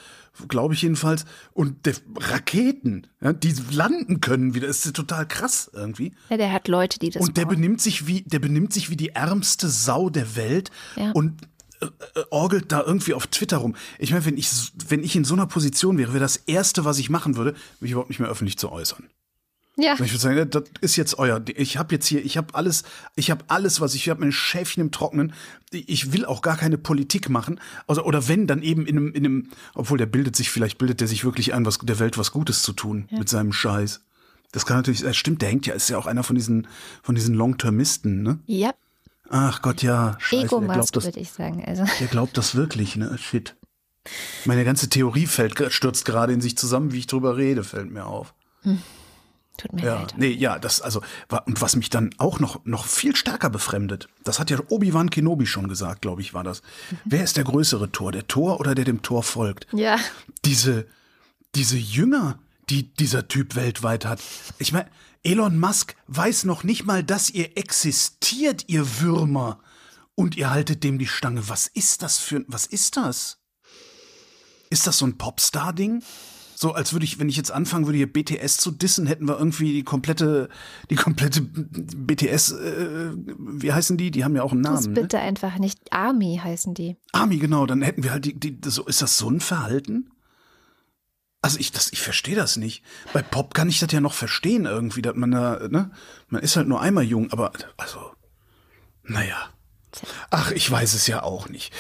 glaube ich jedenfalls, und der Raketen, ja, die landen können wieder, ist total krass irgendwie.
Ja, der hat Leute, die das
Und der bauen. benimmt sich wie, der benimmt sich wie die ärmste Sau der Welt ja. und äh, äh, orgelt da irgendwie auf Twitter rum. Ich meine, wenn ich, wenn ich in so einer Position wäre, wäre das Erste, was ich machen würde, mich überhaupt nicht mehr öffentlich zu äußern. Ja. Ich würde sagen, das ist jetzt euer. Ich habe jetzt hier, ich habe alles, ich habe alles, was ich, ich habe mein Schäfchen im Trocknen. Ich will auch gar keine Politik machen. Also, oder wenn, dann eben in einem, in einem, obwohl der bildet sich, vielleicht bildet der sich wirklich ein, was der Welt was Gutes zu tun ja. mit seinem Scheiß. Das kann natürlich, das stimmt, der hängt ja, ist ja auch einer von diesen, von diesen Long-Termisten, ne?
Ja.
Ach Gott, ja.
Scheiße, ego würde ich sagen. Also.
Der glaubt das wirklich, ne? Shit. Meine ganze Theorie fällt, stürzt gerade in sich zusammen, wie ich drüber rede, fällt mir auf. Hm.
Tut mir
ja,
leid.
Nee, ja, das, also, und was mich dann auch noch, noch viel stärker befremdet, das hat ja Obi-Wan Kenobi schon gesagt, glaube ich, war das. Mhm. Wer ist der größere Tor, der Tor oder der dem Tor folgt?
Ja.
Diese, diese Jünger, die dieser Typ weltweit hat. Ich meine, Elon Musk weiß noch nicht mal, dass ihr existiert, ihr Würmer. Und ihr haltet dem die Stange. Was ist das für, was ist das? Ist das so ein Popstar-Ding? So als würde ich, wenn ich jetzt anfangen würde, hier BTS zu dissen, hätten wir irgendwie die komplette, die komplette BTS, äh, wie heißen die? Die haben ja auch einen Namen. Das
bitte ne? einfach nicht. Army heißen die.
Army, genau. Dann hätten wir halt die, die so, ist das so ein Verhalten? Also ich, das, ich verstehe das nicht. Bei Pop kann ich das ja noch verstehen irgendwie, dass man da, ne? Man ist halt nur einmal jung, aber, also, naja. Ach, ich weiß es ja auch nicht.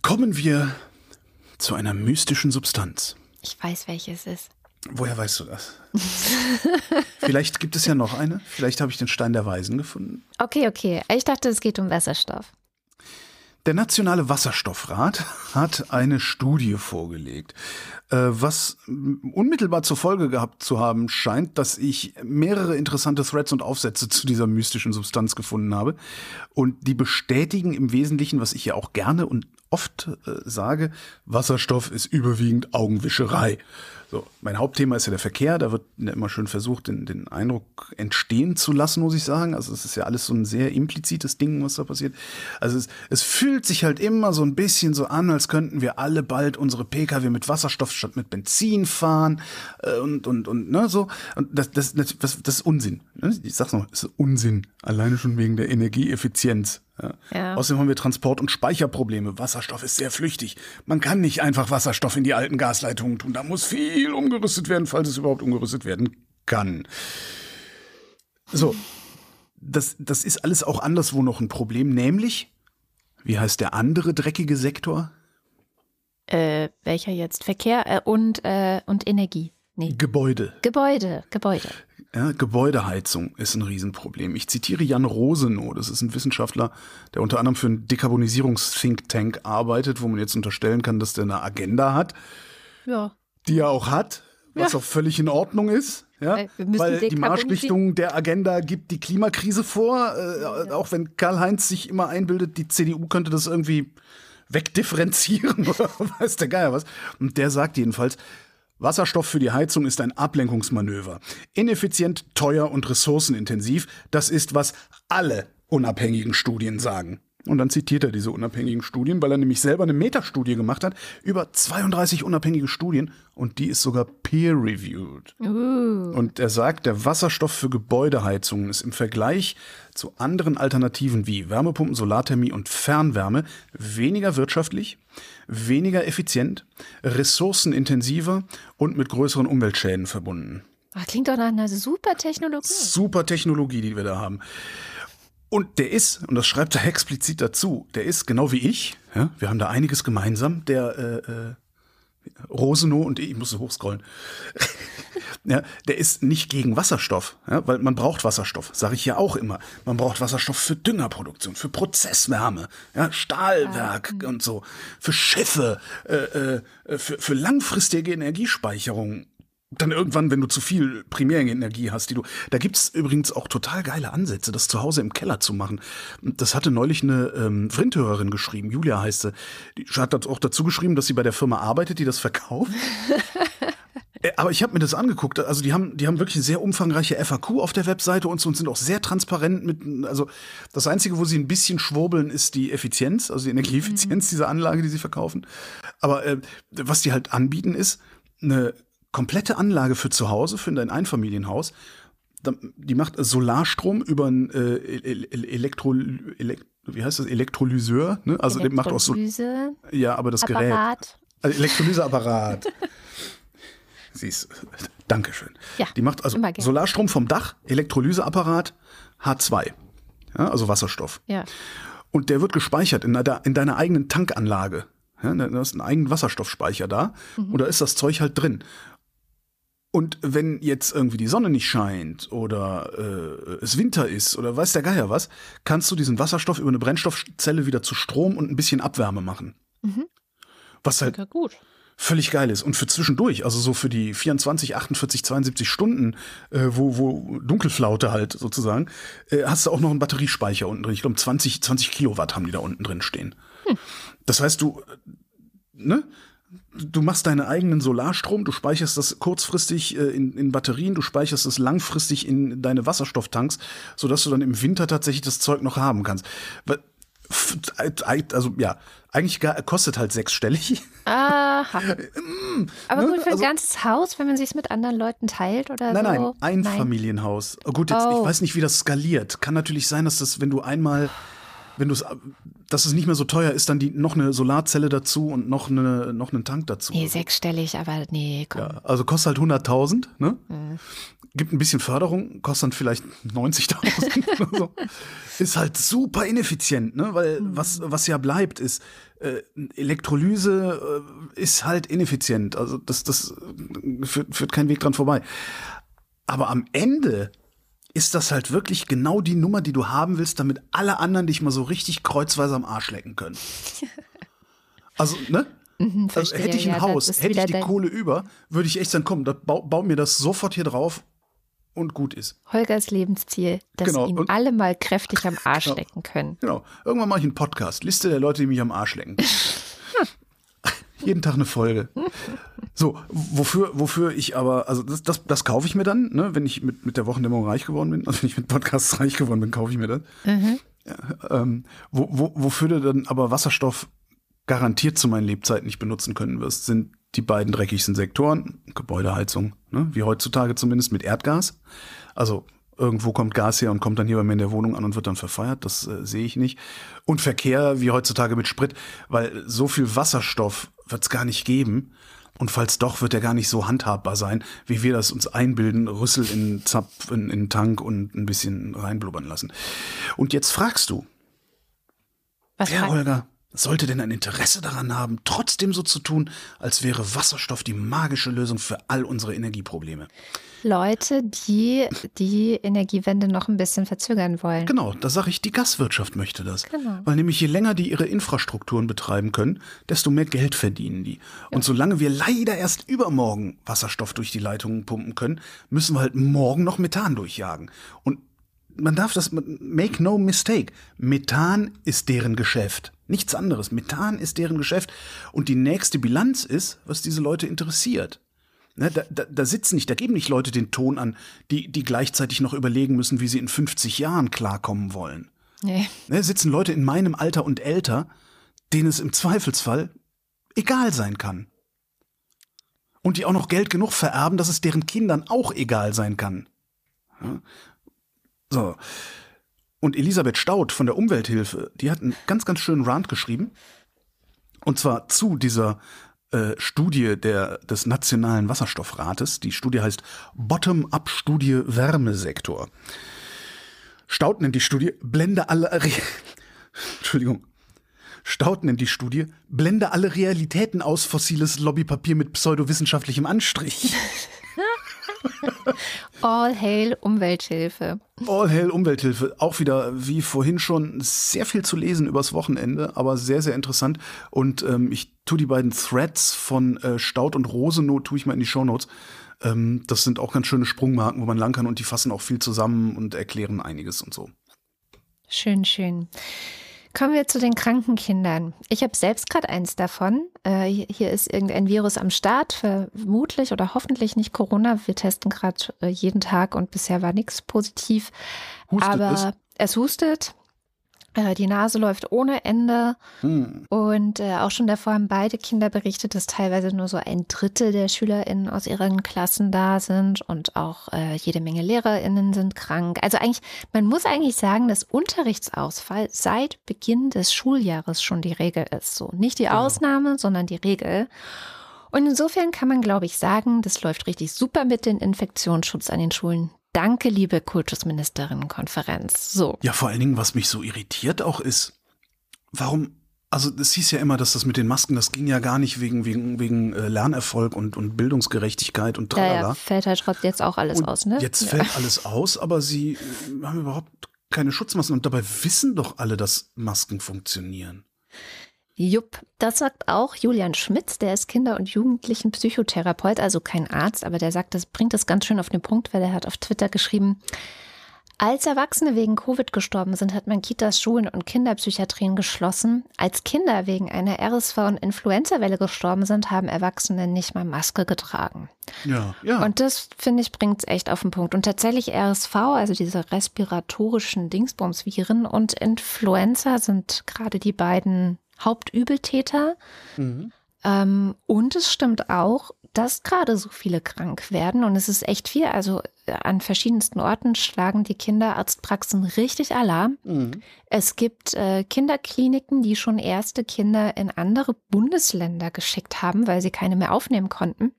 Kommen wir zu einer mystischen Substanz.
Ich weiß, welches es ist.
Woher weißt du das? Vielleicht gibt es ja noch eine. Vielleicht habe ich den Stein der Weisen gefunden.
Okay, okay. Ich dachte, es geht um Wasserstoff.
Der Nationale Wasserstoffrat hat eine Studie vorgelegt, äh, was unmittelbar zur Folge gehabt zu haben scheint, dass ich mehrere interessante Threads und Aufsätze zu dieser mystischen Substanz gefunden habe. Und die bestätigen im Wesentlichen, was ich ja auch gerne und oft äh, sage, Wasserstoff ist überwiegend Augenwischerei. So, mein Hauptthema ist ja der Verkehr. Da wird immer schön versucht, den, den Eindruck entstehen zu lassen, muss ich sagen. Also es ist ja alles so ein sehr implizites Ding, was da passiert. Also es, es fühlt sich halt immer so ein bisschen so an, als könnten wir alle bald unsere Pkw mit Wasserstoff statt mit Benzin fahren äh, und und und ne so. Und das das das, das, das ist Unsinn. Ne? Ich sag's noch, ist Unsinn. Alleine schon wegen der Energieeffizienz. Ja. Ja. Außerdem haben wir Transport- und Speicherprobleme. Wasserstoff ist sehr flüchtig. Man kann nicht einfach Wasserstoff in die alten Gasleitungen tun. Da muss viel umgerüstet werden, falls es überhaupt umgerüstet werden kann. So, das, das ist alles auch anderswo noch ein Problem, nämlich, wie heißt der andere dreckige Sektor?
Äh, welcher jetzt? Verkehr äh, und, äh, und Energie.
Nee. Gebäude.
Gebäude, Gebäude.
Ja, Gebäudeheizung ist ein Riesenproblem. Ich zitiere Jan Rosenow, das ist ein Wissenschaftler, der unter anderem für einen Dekarbonisierungs-Think Tank arbeitet, wo man jetzt unterstellen kann, dass der eine Agenda hat. Ja. Die er auch hat, was ja. auch völlig in Ordnung ist. Ja, weil die Marschrichtung der Agenda gibt die Klimakrise vor, äh, ja. auch wenn Karl-Heinz sich immer einbildet, die CDU könnte das irgendwie wegdifferenzieren oder weiß der Geier was. Und der sagt jedenfalls, Wasserstoff für die Heizung ist ein Ablenkungsmanöver. Ineffizient, teuer und ressourcenintensiv. Das ist, was alle unabhängigen Studien sagen. Und dann zitiert er diese unabhängigen Studien, weil er nämlich selber eine Metastudie gemacht hat über 32 unabhängige Studien und die ist sogar peer-reviewed. Uh. Und er sagt, der Wasserstoff für Gebäudeheizungen ist im Vergleich zu anderen Alternativen wie Wärmepumpen, Solarthermie und Fernwärme weniger wirtschaftlich, weniger effizient, ressourcenintensiver und mit größeren Umweltschäden verbunden.
Ach, klingt doch nach einer super Technologie.
Super Technologie, die wir da haben. Und der ist, und das schreibt er explizit dazu, der ist genau wie ich, ja, wir haben da einiges gemeinsam, der äh, äh, Rosenow und ich, ich muss so hochscrollen, ja, der ist nicht gegen Wasserstoff, ja, weil man braucht Wasserstoff, sage ich ja auch immer. Man braucht Wasserstoff für Düngerproduktion, für Prozesswärme, ja, Stahlwerk ja. und so, für Schiffe, äh, äh, für, für langfristige Energiespeicherung dann irgendwann, wenn du zu viel Primärenergie hast, die du. Da gibt's übrigens auch total geile Ansätze, das zu Hause im Keller zu machen. Das hatte neulich eine ähm, Frindhörerin geschrieben, Julia heißt sie. Die hat auch dazu geschrieben, dass sie bei der Firma arbeitet, die das verkauft. Äh, aber ich habe mir das angeguckt. Also die haben, die haben wirklich eine sehr umfangreiche FAQ auf der Webseite und so und sind auch sehr transparent mit. Also das Einzige, wo sie ein bisschen schwurbeln, ist die Effizienz, also die Energieeffizienz mhm. dieser Anlage, die sie verkaufen. Aber äh, was die halt anbieten, ist eine komplette Anlage für zu Hause, für dein Einfamilienhaus. Die macht Solarstrom über ein äh, Elektro, Elekt, wie heißt das, Elektrolyseur. Ne? Also der macht auch so. Ja, aber das Apparat. Gerät. Also Elektrolyseapparat. Siehst, Dankeschön. Ja, die macht also Solarstrom vom Dach, Elektrolyseapparat, H2. Ja, also Wasserstoff. Ja. Und der wird gespeichert in, deiner, in deiner eigenen Tankanlage. Ja, da hast einen eigenen Wasserstoffspeicher da. Mhm. Und da ist das Zeug halt drin. Und wenn jetzt irgendwie die Sonne nicht scheint oder äh, es Winter ist oder weiß der Geier was, kannst du diesen Wasserstoff über eine Brennstoffzelle wieder zu Strom und ein bisschen Abwärme machen. Mhm. Was halt völlig geil ist. Und für zwischendurch, also so für die 24, 48, 72 Stunden, äh, wo, wo Dunkelflaute halt sozusagen, äh, hast du auch noch einen Batteriespeicher unten drin. Ich glaube 20, 20 Kilowatt haben die da unten drin stehen. Hm. Das heißt, du, ne? Du machst deinen eigenen Solarstrom, du speicherst das kurzfristig äh, in, in Batterien, du speicherst es langfristig in deine Wasserstofftanks, sodass du dann im Winter tatsächlich das Zeug noch haben kannst. Also ja, eigentlich gar, kostet halt sechsstellig. Aha.
Mm, Aber ne? gut, für ein also, ganzes Haus, wenn man sich mit anderen Leuten teilt oder
nein,
so?
Nein, ein nein. Familienhaus. Gut, jetzt, oh. ich weiß nicht, wie das skaliert. Kann natürlich sein, dass das, wenn du einmal wenn du es, dass es nicht mehr so teuer ist, dann die noch eine Solarzelle dazu und noch eine, noch einen Tank dazu.
Nee, sechsstellig, aber nee, komm.
Ja, also kostet halt 100.000, ne? Mhm. Gibt ein bisschen Förderung, kostet dann vielleicht 90.000 oder so. Ist halt super ineffizient, ne? Weil mhm. was, was ja bleibt, ist, äh, Elektrolyse äh, ist halt ineffizient. Also das, das führt, führt kein Weg dran vorbei. Aber am Ende ist das halt wirklich genau die Nummer, die du haben willst, damit alle anderen dich mal so richtig kreuzweise am Arsch lecken können. Also, ne?
Mhm,
also hätte ich ein ja, Haus, hätte ich die Kohle über, würde ich echt sagen, komm, da bau, bau, mir das sofort hier drauf und gut ist.
Holgers Lebensziel, dass genau. ihn alle mal kräftig am Arsch genau. lecken können.
Genau. Irgendwann mache ich einen Podcast. Liste der Leute, die mich am Arsch lecken. Jeden Tag eine Folge. So, wofür, wofür ich aber, also das, das, das kaufe ich mir dann, ne, wenn ich mit, mit der Wochendämmerung reich geworden bin, also wenn ich mit Podcasts reich geworden bin, kaufe ich mir das. Mhm. Ja, ähm, wo, wo, wofür du dann aber Wasserstoff garantiert zu meinen Lebzeiten nicht benutzen können wirst, sind die beiden dreckigsten Sektoren, Gebäudeheizung, ne, wie heutzutage zumindest mit Erdgas. Also irgendwo kommt Gas her und kommt dann hier bei mir in der Wohnung an und wird dann verfeuert. Das äh, sehe ich nicht. Und Verkehr wie heutzutage mit Sprit, weil so viel Wasserstoff wird es gar nicht geben. Und falls doch, wird er gar nicht so handhabbar sein, wie wir das uns einbilden, Rüssel in Zapf, in, in Tank und ein bisschen reinblubbern lassen. Und jetzt fragst du,
Was
wer, Holger, sollte denn ein Interesse daran haben, trotzdem so zu tun, als wäre Wasserstoff die magische Lösung für all unsere Energieprobleme?
Leute, die die Energiewende noch ein bisschen verzögern wollen.
Genau, da sage ich, die Gaswirtschaft möchte das. Genau. Weil nämlich je länger die ihre Infrastrukturen betreiben können, desto mehr Geld verdienen die. Und solange wir leider erst übermorgen Wasserstoff durch die Leitungen pumpen können, müssen wir halt morgen noch Methan durchjagen. Und man darf das, make no mistake, Methan ist deren Geschäft. Nichts anderes. Methan ist deren Geschäft. Und die nächste Bilanz ist, was diese Leute interessiert. Ne, da, da, da sitzen nicht, da geben nicht Leute den Ton an, die, die gleichzeitig noch überlegen müssen, wie sie in 50 Jahren klarkommen wollen. Nee. Ne, sitzen Leute in meinem Alter und älter, denen es im Zweifelsfall egal sein kann. Und die auch noch Geld genug vererben, dass es deren Kindern auch egal sein kann. Ja? So. Und Elisabeth Staud von der Umwelthilfe, die hat einen ganz, ganz schönen Rant geschrieben. Und zwar zu dieser äh, Studie der, des Nationalen Wasserstoffrates. Die Studie heißt Bottom-up-Studie Wärmesektor. Staud nennt die Studie Blende alle. Re Entschuldigung. Staud nennt die Studie Blende alle Realitäten aus fossiles Lobbypapier mit pseudowissenschaftlichem Anstrich.
All Hail Umwelthilfe.
All Hail Umwelthilfe. Auch wieder, wie vorhin schon, sehr viel zu lesen übers Wochenende, aber sehr, sehr interessant. Und ähm, ich tue die beiden Threads von äh, Staud und Rosenow, tue ich mal in die Shownotes. Ähm, das sind auch ganz schöne Sprungmarken, wo man lang kann und die fassen auch viel zusammen und erklären einiges und so.
Schön, schön. Kommen wir zu den kranken Kindern. Ich habe selbst gerade eins davon. Äh, hier ist irgendein Virus am Start, vermutlich oder hoffentlich nicht Corona. Wir testen gerade äh, jeden Tag und bisher war nichts positiv. Hustet Aber es? es hustet. Äh, die Nase läuft ohne Ende. Hm. Und äh, auch schon davor haben beide Kinder berichtet, dass teilweise nur so ein Drittel der SchülerInnen aus ihren Klassen da sind und auch äh, jede Menge LehrerInnen sind krank. Also eigentlich, man muss eigentlich sagen, dass Unterrichtsausfall seit Beginn des Schuljahres schon die Regel ist. So nicht die genau. Ausnahme, sondern die Regel. Und insofern kann man, glaube ich, sagen, das läuft richtig super mit dem Infektionsschutz an den Schulen. Danke, liebe Kultusministerinnenkonferenz. So.
Ja, vor allen Dingen, was mich so irritiert auch ist, warum also es hieß ja immer, dass das mit den Masken, das ging ja gar nicht wegen, wegen, wegen äh, Lernerfolg und, und Bildungsgerechtigkeit und tralala. Ja, ja,
fällt halt jetzt auch alles und aus, ne?
Jetzt
ja.
fällt alles aus, aber sie äh, haben überhaupt keine Schutzmasken und dabei wissen doch alle, dass Masken funktionieren.
Jupp, das sagt auch Julian Schmitz, der ist Kinder- und Jugendlichenpsychotherapeut, also kein Arzt, aber der sagt, das bringt das ganz schön auf den Punkt, weil er hat auf Twitter geschrieben, als Erwachsene wegen Covid gestorben sind, hat man Kitas, Schulen und Kinderpsychiatrien geschlossen. Als Kinder wegen einer RSV- und Influenzawelle gestorben sind, haben Erwachsene nicht mal Maske getragen.
Ja, ja.
Und das, finde ich, bringt es echt auf den Punkt. Und tatsächlich RSV, also diese respiratorischen Dingsbumsviren und Influenza sind gerade die beiden Hauptübeltäter. Mhm. Ähm, und es stimmt auch, dass gerade so viele krank werden und es ist echt viel. Also äh, an verschiedensten Orten schlagen die Kinderarztpraxen richtig Alarm. Mhm. Es gibt äh, Kinderkliniken, die schon erste Kinder in andere Bundesländer geschickt haben, weil sie keine mehr aufnehmen konnten.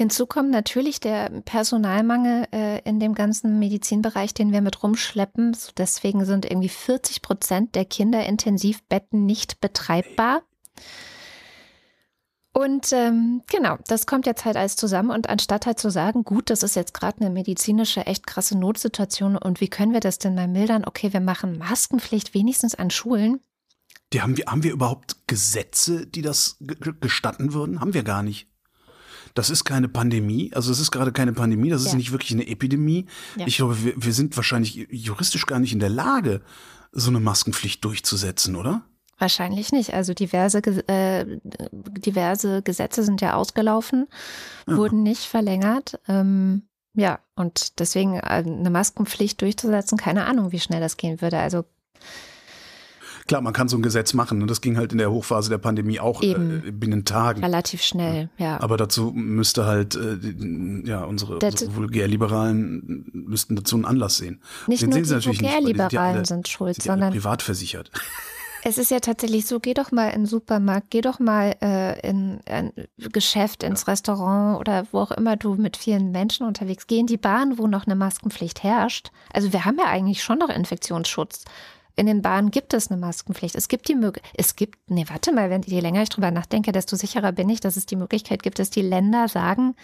Hinzu kommt natürlich der Personalmangel äh, in dem ganzen Medizinbereich, den wir mit rumschleppen. Deswegen sind irgendwie 40 Prozent der Kinderintensivbetten nicht betreibbar. Und ähm, genau, das kommt jetzt halt alles zusammen. Und anstatt halt zu sagen, gut, das ist jetzt gerade eine medizinische, echt krasse Notsituation und wie können wir das denn mal mildern? Okay, wir machen Maskenpflicht wenigstens an Schulen.
Die haben, wir, haben wir überhaupt Gesetze, die das gestatten würden? Haben wir gar nicht. Das ist keine Pandemie, also es ist gerade keine Pandemie, das ist ja. nicht wirklich eine Epidemie. Ja. Ich glaube, wir, wir sind wahrscheinlich juristisch gar nicht in der Lage, so eine Maskenpflicht durchzusetzen, oder?
Wahrscheinlich nicht. Also diverse, äh, diverse Gesetze sind ja ausgelaufen, ja. wurden nicht verlängert. Ähm, ja, und deswegen äh, eine Maskenpflicht durchzusetzen, keine Ahnung, wie schnell das gehen würde. Also
Klar, man kann so ein Gesetz machen. Und das ging halt in der Hochphase der Pandemie auch äh, binnen Tagen.
Relativ schnell, ja.
Aber dazu müsste halt, äh, ja, unsere, unsere Vulgärliberalen müssten dazu einen Anlass sehen.
Nicht Den nur die Vulgärliberalen sind schuld,
sind
sondern
privat versichert.
Es ist ja tatsächlich so, geh doch mal in den Supermarkt, geh doch mal äh, in ein Geschäft, ins ja. Restaurant oder wo auch immer du mit vielen Menschen unterwegs, geh in die Bahn, wo noch eine Maskenpflicht herrscht. Also wir haben ja eigentlich schon noch Infektionsschutz. In den Bahnen gibt es eine Maskenpflicht. Es gibt die Möglichkeit, es gibt, nee, warte mal, wenn je länger ich drüber nachdenke, desto sicherer bin ich, dass es die Möglichkeit gibt, dass die Länder sagen,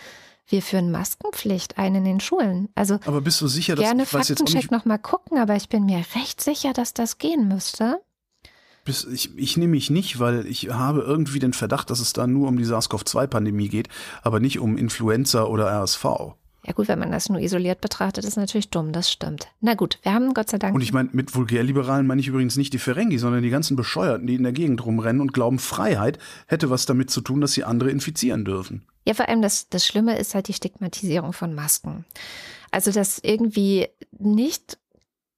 wir führen Maskenpflicht ein in den Schulen. Also
aber bist du sicher, dass
gerne ich weiß Faktencheck jetzt noch mal gucken, aber ich bin mir recht sicher, dass das gehen müsste.
Ich, ich nehme mich nicht, weil ich habe irgendwie den Verdacht, dass es da nur um die SARS-CoV-2-Pandemie geht, aber nicht um Influenza oder RSV.
Ja gut, wenn man das nur isoliert betrachtet, ist natürlich dumm, das stimmt. Na gut, wir haben Gott sei Dank.
Und ich meine, mit Vulgärliberalen meine ich übrigens nicht die Ferengi, sondern die ganzen Bescheuerten, die in der Gegend rumrennen und glauben, Freiheit hätte was damit zu tun, dass sie andere infizieren dürfen.
Ja, vor allem das, das Schlimme ist halt die Stigmatisierung von Masken. Also, dass irgendwie nicht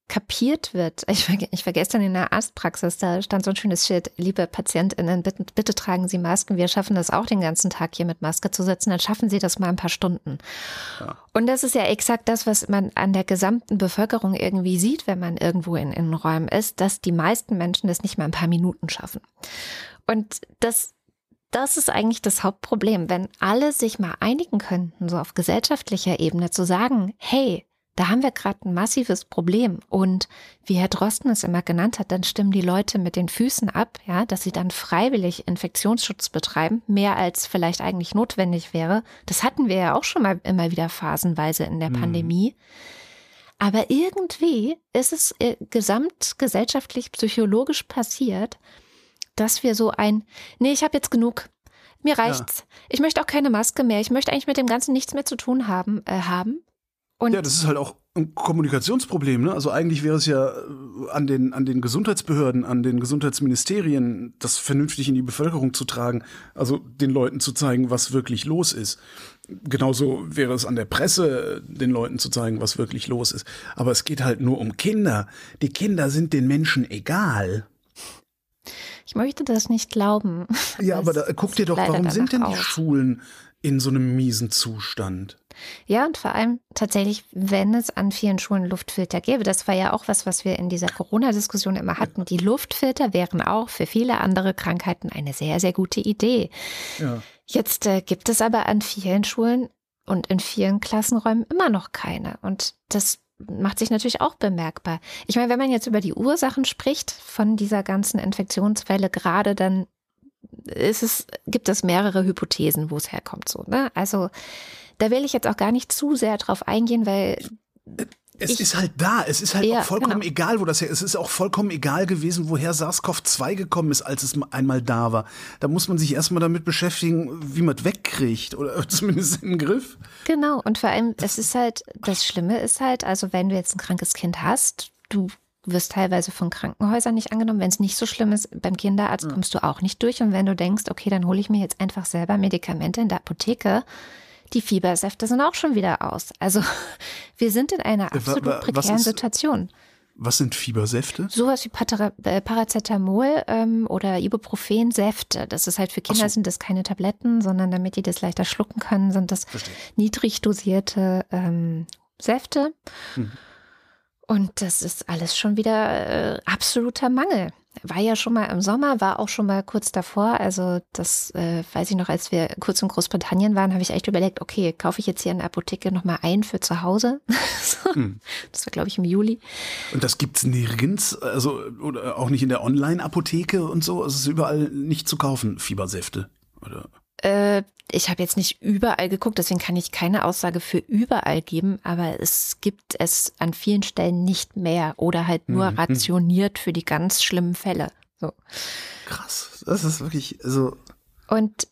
kapiert wird. Ich, ver ich vergesse dann in der Arztpraxis, da stand so ein schönes Schild, liebe PatientInnen, bitte, bitte tragen Sie Masken. Wir schaffen das auch den ganzen Tag hier mit Maske zu sitzen, dann schaffen Sie das mal ein paar Stunden. Ja. Und das ist ja exakt das, was man an der gesamten Bevölkerung irgendwie sieht, wenn man irgendwo in Innenräumen ist, dass die meisten Menschen das nicht mal ein paar Minuten schaffen. Und das das ist eigentlich das Hauptproblem, wenn alle sich mal einigen könnten, so auf gesellschaftlicher Ebene, zu sagen, hey, da haben wir gerade ein massives Problem. Und wie Herr Drosten es immer genannt hat, dann stimmen die Leute mit den Füßen ab, ja, dass sie dann freiwillig Infektionsschutz betreiben, mehr als vielleicht eigentlich notwendig wäre. Das hatten wir ja auch schon mal immer wieder phasenweise in der mhm. Pandemie. Aber irgendwie ist es äh, gesamtgesellschaftlich psychologisch passiert, dass wir so ein, nee, ich habe jetzt genug, mir reicht's. Ja. Ich möchte auch keine Maske mehr. Ich möchte eigentlich mit dem Ganzen nichts mehr zu tun haben. Äh, haben.
Und ja, das ist halt auch ein Kommunikationsproblem. Ne? Also eigentlich wäre es ja äh, an den, an den Gesundheitsbehörden, an den Gesundheitsministerien, das vernünftig in die Bevölkerung zu tragen, also den Leuten zu zeigen, was wirklich los ist. Genauso wäre es an der Presse, den Leuten zu zeigen, was wirklich los ist. Aber es geht halt nur um Kinder. Die Kinder sind den Menschen egal.
Ich möchte das nicht glauben.
Ja, aber da, guck dir doch, warum sind denn die aus. Schulen in so einem miesen Zustand?
Ja, und vor allem tatsächlich, wenn es an vielen Schulen Luftfilter gäbe. Das war ja auch was, was wir in dieser Corona-Diskussion immer hatten. Die Luftfilter wären auch für viele andere Krankheiten eine sehr, sehr gute Idee. Ja. Jetzt äh, gibt es aber an vielen Schulen und in vielen Klassenräumen immer noch keine. Und das macht sich natürlich auch bemerkbar. Ich meine, wenn man jetzt über die Ursachen spricht von dieser ganzen Infektionswelle gerade, dann ist es, gibt es mehrere Hypothesen, wo es herkommt. So, ne? Also da will ich jetzt auch gar nicht zu sehr drauf eingehen, weil
es ich, ist halt da. Es ist halt ja, auch vollkommen genau. egal, wo das her ist. Es ist auch vollkommen egal gewesen, woher SARS-CoV-2 gekommen ist, als es einmal da war. Da muss man sich erstmal damit beschäftigen, wie man es wegkriegt oder zumindest in den Griff.
Genau. Und vor allem, es ist halt, das Schlimme ist halt, also wenn du jetzt ein krankes Kind hast, du wirst teilweise von Krankenhäusern nicht angenommen. Wenn es nicht so schlimm ist, beim Kinderarzt kommst du auch nicht durch. Und wenn du denkst, okay, dann hole ich mir jetzt einfach selber Medikamente in der Apotheke, die Fiebersäfte sind auch schon wieder aus. Also wir sind in einer absolut prekären ist, Situation.
Was sind Fiebersäfte?
Sowas wie Para äh, Paracetamol ähm, oder Ibuprofen-Säfte. Das ist halt für Kinder so. sind das keine Tabletten, sondern damit die das leichter schlucken können, sind das Verstehe. niedrig dosierte ähm, Säfte. Hm. Und das ist alles schon wieder äh, absoluter Mangel. War ja schon mal im Sommer, war auch schon mal kurz davor. Also das äh, weiß ich noch, als wir kurz in Großbritannien waren, habe ich echt überlegt, okay, kaufe ich jetzt hier in der Apotheke nochmal ein für zu Hause. hm. Das war, glaube ich, im Juli.
Und das gibt's nirgends, also oder auch nicht in der Online-Apotheke und so. Es ist überall nicht zu kaufen, Fiebersäfte. Oder?
Äh, ich habe jetzt nicht überall geguckt, deswegen kann ich keine Aussage für überall geben, aber es gibt es an vielen Stellen nicht mehr oder halt nur mhm. rationiert für die ganz schlimmen Fälle. So.
Krass, das ist wirklich so.
Und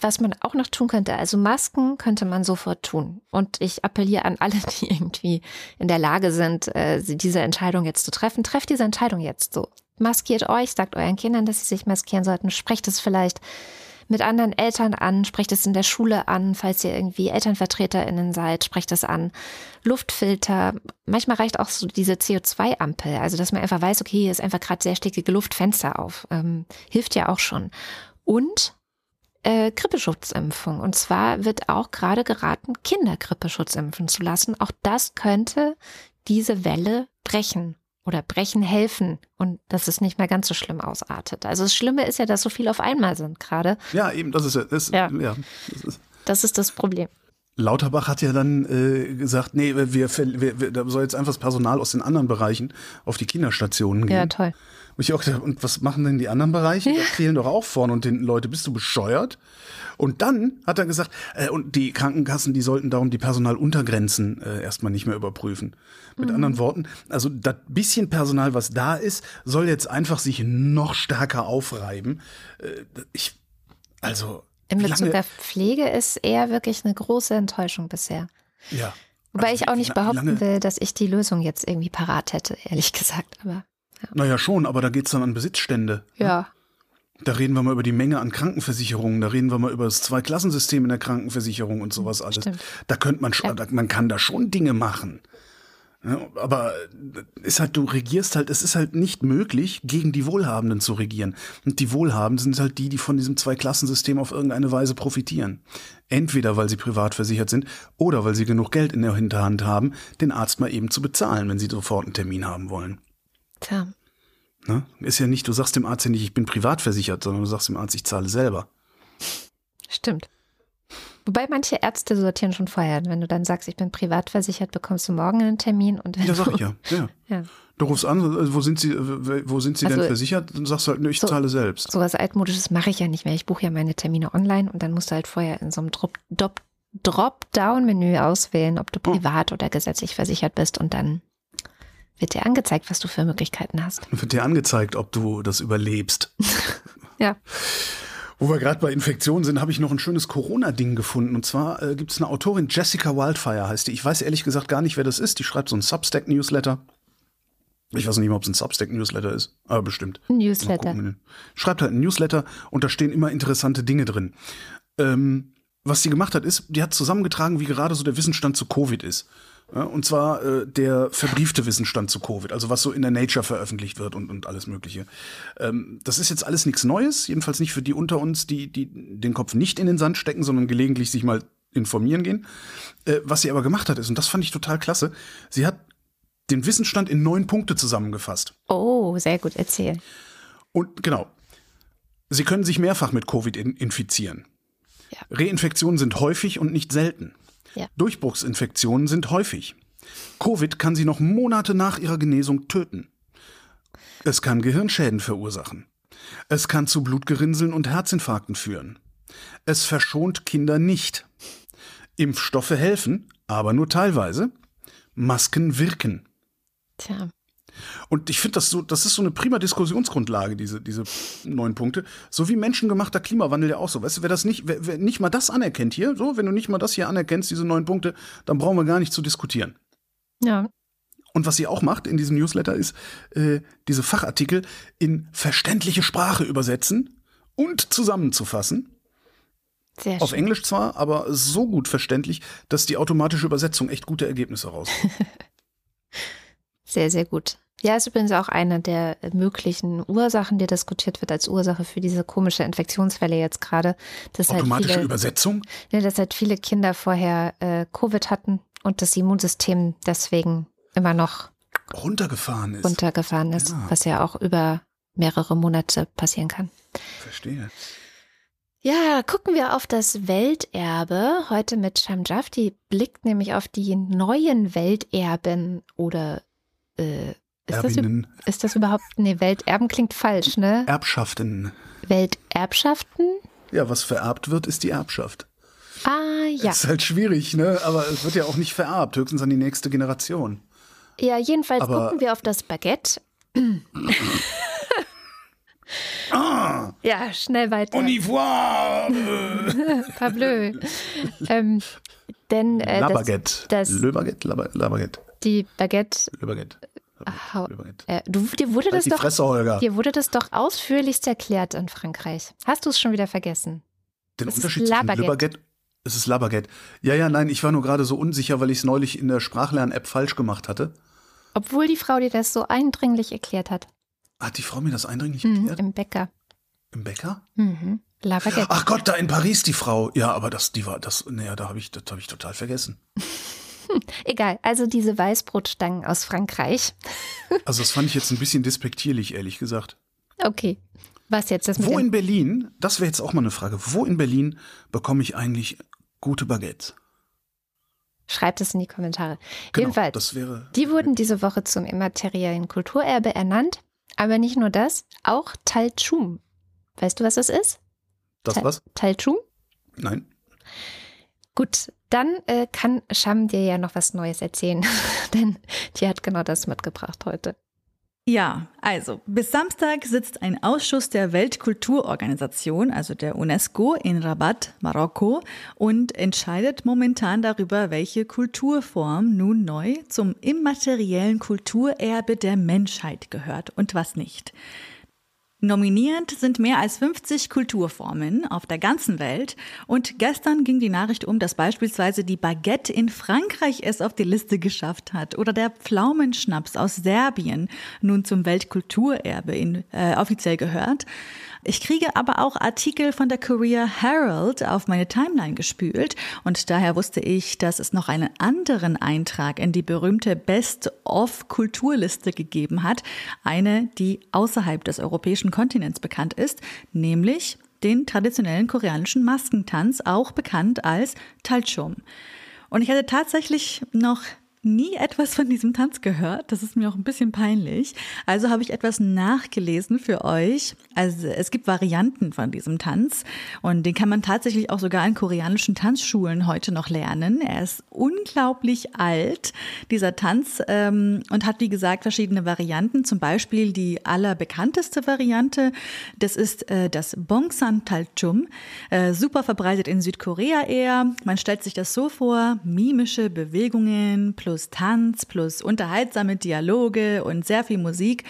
was man auch noch tun könnte, also Masken könnte man sofort tun. Und ich appelliere an alle, die irgendwie in der Lage sind, äh, diese Entscheidung jetzt zu treffen. Trefft diese Entscheidung jetzt so. Maskiert euch, sagt euren Kindern, dass sie sich maskieren sollten. Sprecht es vielleicht mit anderen Eltern an, sprecht es in der Schule an, falls ihr irgendwie ElternvertreterInnen seid, sprecht es an. Luftfilter, manchmal reicht auch so diese CO2-Ampel, also dass man einfach weiß, okay, hier ist einfach gerade sehr stickige Luftfenster auf. Ähm, hilft ja auch schon. Und äh, Grippeschutzimpfung. Und zwar wird auch gerade geraten, Kinder Grippeschutzimpfen zu lassen. Auch das könnte diese Welle brechen oder brechen helfen und dass es nicht mehr ganz so schlimm ausartet. Also das Schlimme ist ja, dass so viel auf einmal sind gerade.
Ja, eben, das ist ja, das, ja. ja
das, ist. das ist das Problem.
Lauterbach hat ja dann äh, gesagt, nee, wir, wir, wir, da soll jetzt einfach das Personal aus den anderen Bereichen auf die Kinderstationen gehen.
Ja, toll.
Und ich auch gedacht, und was machen denn die anderen Bereiche? Da fehlen doch auch vorne und hinten Leute. Bist du bescheuert? Und dann hat er gesagt, äh, und die Krankenkassen, die sollten darum die Personaluntergrenzen äh, erstmal nicht mehr überprüfen. Mit mhm. anderen Worten, also das bisschen Personal, was da ist, soll jetzt einfach sich noch stärker aufreiben. Äh, ich, also.
In Bezug auf Pflege ist eher wirklich eine große Enttäuschung bisher.
Ja.
Wobei also, ich auch nicht behaupten will, dass ich die Lösung jetzt irgendwie parat hätte, ehrlich gesagt. Aber
ja. Naja, schon, aber da geht es dann an Besitzstände.
Ne? Ja.
Da reden wir mal über die Menge an Krankenversicherungen, da reden wir mal über das Zweiklassensystem in der Krankenversicherung und sowas alles. Stimmt. Da könnte man schon, ja. man kann da schon Dinge machen. Ja, aber ist halt, du regierst halt, es ist halt nicht möglich, gegen die Wohlhabenden zu regieren. Und die Wohlhabenden sind halt die, die von diesem Zweiklassensystem auf irgendeine Weise profitieren. Entweder weil sie privat versichert sind oder weil sie genug Geld in der Hinterhand haben, den Arzt mal eben zu bezahlen, wenn sie sofort einen Termin haben wollen.
Tja.
Ne? Ist ja nicht, du sagst dem Arzt ja nicht, ich bin privat versichert, sondern du sagst dem Arzt, ich zahle selber.
Stimmt. Wobei manche Ärzte sortieren schon vorher. Wenn du dann sagst, ich bin privat versichert, bekommst du morgen einen Termin. Und
ja, sag ich ja. ja. ja. Du rufst an, äh, wo sind Sie, wo sind Sie also, denn versichert? Dann sagst du halt, ich so, zahle selbst.
So was Altmodisches mache ich ja nicht mehr. Ich buche ja meine Termine online und dann musst du halt vorher in so einem Drop-Down-Menü auswählen, ob du oh. privat oh. oder gesetzlich versichert bist und dann wird dir angezeigt, was du für Möglichkeiten hast.
Wird dir angezeigt, ob du das überlebst.
ja.
Wo wir gerade bei Infektionen sind, habe ich noch ein schönes Corona-Ding gefunden. Und zwar äh, gibt es eine Autorin, Jessica Wildfire heißt die. Ich weiß ehrlich gesagt gar nicht, wer das ist. Die schreibt so ein Substack-Newsletter. Ich weiß nicht mal, ob es ein Substack-Newsletter ist, aber bestimmt.
Newsletter.
Schreibt halt ein Newsletter und da stehen immer interessante Dinge drin. Ähm, was sie gemacht hat, ist, die hat zusammengetragen, wie gerade so der Wissensstand zu Covid ist. Und zwar äh, der verbriefte Wissensstand zu Covid, also was so in der Nature veröffentlicht wird und, und alles Mögliche. Ähm, das ist jetzt alles nichts Neues, jedenfalls nicht für die unter uns, die, die den Kopf nicht in den Sand stecken, sondern gelegentlich sich mal informieren gehen. Äh, was sie aber gemacht hat, ist, und das fand ich total klasse, sie hat den Wissensstand in neun Punkte zusammengefasst.
Oh, sehr gut, erzähl.
Und genau. Sie können sich mehrfach mit Covid in infizieren. Ja. Reinfektionen sind häufig und nicht selten. Ja. Durchbruchsinfektionen sind häufig. Covid kann sie noch Monate nach ihrer Genesung töten. Es kann Gehirnschäden verursachen. Es kann zu Blutgerinnseln und Herzinfarkten führen. Es verschont Kinder nicht. Impfstoffe helfen, aber nur teilweise. Masken wirken.
Tja.
Und ich finde das so, das ist so eine prima Diskussionsgrundlage, diese, diese neun Punkte. So wie menschengemachter Klimawandel ja auch so. Weißt du, wer das nicht, wer, wer nicht mal das anerkennt hier, so, wenn du nicht mal das hier anerkennst, diese neun Punkte, dann brauchen wir gar nicht zu diskutieren.
Ja.
Und was sie auch macht in diesem Newsletter ist, äh, diese Fachartikel in verständliche Sprache übersetzen und zusammenzufassen. Sehr schön. Auf Englisch zwar, aber so gut verständlich, dass die automatische Übersetzung echt gute Ergebnisse rauskommt.
sehr, sehr gut. Ja, ist übrigens auch eine der möglichen Ursachen, die diskutiert wird als Ursache für diese komische Infektionswelle jetzt gerade.
Automatische halt viele, Übersetzung?
Ja, dass halt viele Kinder vorher äh, Covid hatten und das Immunsystem deswegen immer noch
runtergefahren ist.
Runtergefahren ist, ja. was ja auch über mehrere Monate passieren kann.
Verstehe.
Ja, gucken wir auf das Welterbe heute mit Shamjaf. Die blickt nämlich auf die neuen Welterben oder äh, ist das, ist das überhaupt, nee, Welterben klingt falsch, ne?
Erbschaften.
Welterbschaften?
Ja, was vererbt wird, ist die Erbschaft.
Ah, ja.
Das ist halt schwierig, ne? Aber es wird ja auch nicht vererbt, höchstens an die nächste Generation.
Ja, jedenfalls Aber gucken wir auf das Baguette. ah, ja, schnell weiter.
Au revoir!
Parbleu. ähm, denn äh,
La Baguette. Das, Le Baguette, La, Baguette.
Die Baguette.
Le Baguette.
Ach, äh, du, dir wurde halt das doch,
Fresse, Holger.
dir wurde das doch ausführlichst erklärt in Frankreich. Hast du es schon wieder vergessen?
Den es Unterschied zwischen Baguette es ist La Baguette. Ja, ja, nein, ich war nur gerade so unsicher, weil ich es neulich in der Sprachlern-App falsch gemacht hatte.
Obwohl die Frau dir das so eindringlich erklärt hat.
Hat die Frau mir das eindringlich
mhm,
erklärt?
Im Bäcker.
Im Bäcker?
Mhm. La Baguette.
Ach Gott, da in Paris die Frau. Ja, aber das, die war, das, naja, da habe ich, das habe ich total vergessen.
egal, also diese Weißbrotstangen aus Frankreich.
also das fand ich jetzt ein bisschen despektierlich, ehrlich gesagt.
Okay. Was jetzt? Das
wo in Berlin, das wäre jetzt auch mal eine Frage, wo in Berlin bekomme ich eigentlich gute Baguettes?
Schreibt es in die Kommentare.
Genau,
Jedenfalls,
das wäre
die wurden diese Woche zum immateriellen Kulturerbe ernannt. Aber nicht nur das, auch Talchum. Weißt du, was das ist?
Das Ta was?
Talchum?
Nein.
Gut, dann äh, kann Sham dir ja noch was Neues erzählen, denn die hat genau das mitgebracht heute.
Ja, also bis Samstag sitzt ein Ausschuss der Weltkulturorganisation, also der UNESCO, in Rabat, Marokko und entscheidet momentan darüber, welche Kulturform nun neu zum immateriellen Kulturerbe der Menschheit gehört und was nicht. Nominiert sind mehr als 50 Kulturformen auf der ganzen Welt und gestern ging die Nachricht um, dass beispielsweise die Baguette in Frankreich es auf die Liste geschafft hat oder der Pflaumenschnaps aus Serbien nun zum Weltkulturerbe in, äh, offiziell gehört. Ich kriege aber auch Artikel von der Korea Herald auf meine Timeline gespült und daher wusste ich, dass es noch einen anderen Eintrag in die berühmte Best-of-Kulturliste gegeben hat, eine, die außerhalb des europäischen Kontinents bekannt ist, nämlich den traditionellen koreanischen Maskentanz, auch bekannt als Talchum. Und ich hatte tatsächlich noch nie etwas von diesem Tanz gehört. Das ist mir auch ein bisschen peinlich. Also habe ich etwas nachgelesen für euch. Also es gibt Varianten von diesem Tanz und den kann man tatsächlich auch sogar in koreanischen Tanzschulen heute noch lernen. Er ist unglaublich alt, dieser Tanz, ähm, und hat wie gesagt verschiedene Varianten. Zum Beispiel die allerbekannteste Variante, das ist äh, das Bongsan Talchum, äh, super verbreitet in Südkorea eher. Man stellt sich das so vor, mimische Bewegungen plus plus Tanz, plus unterhaltsame Dialoge und sehr viel Musik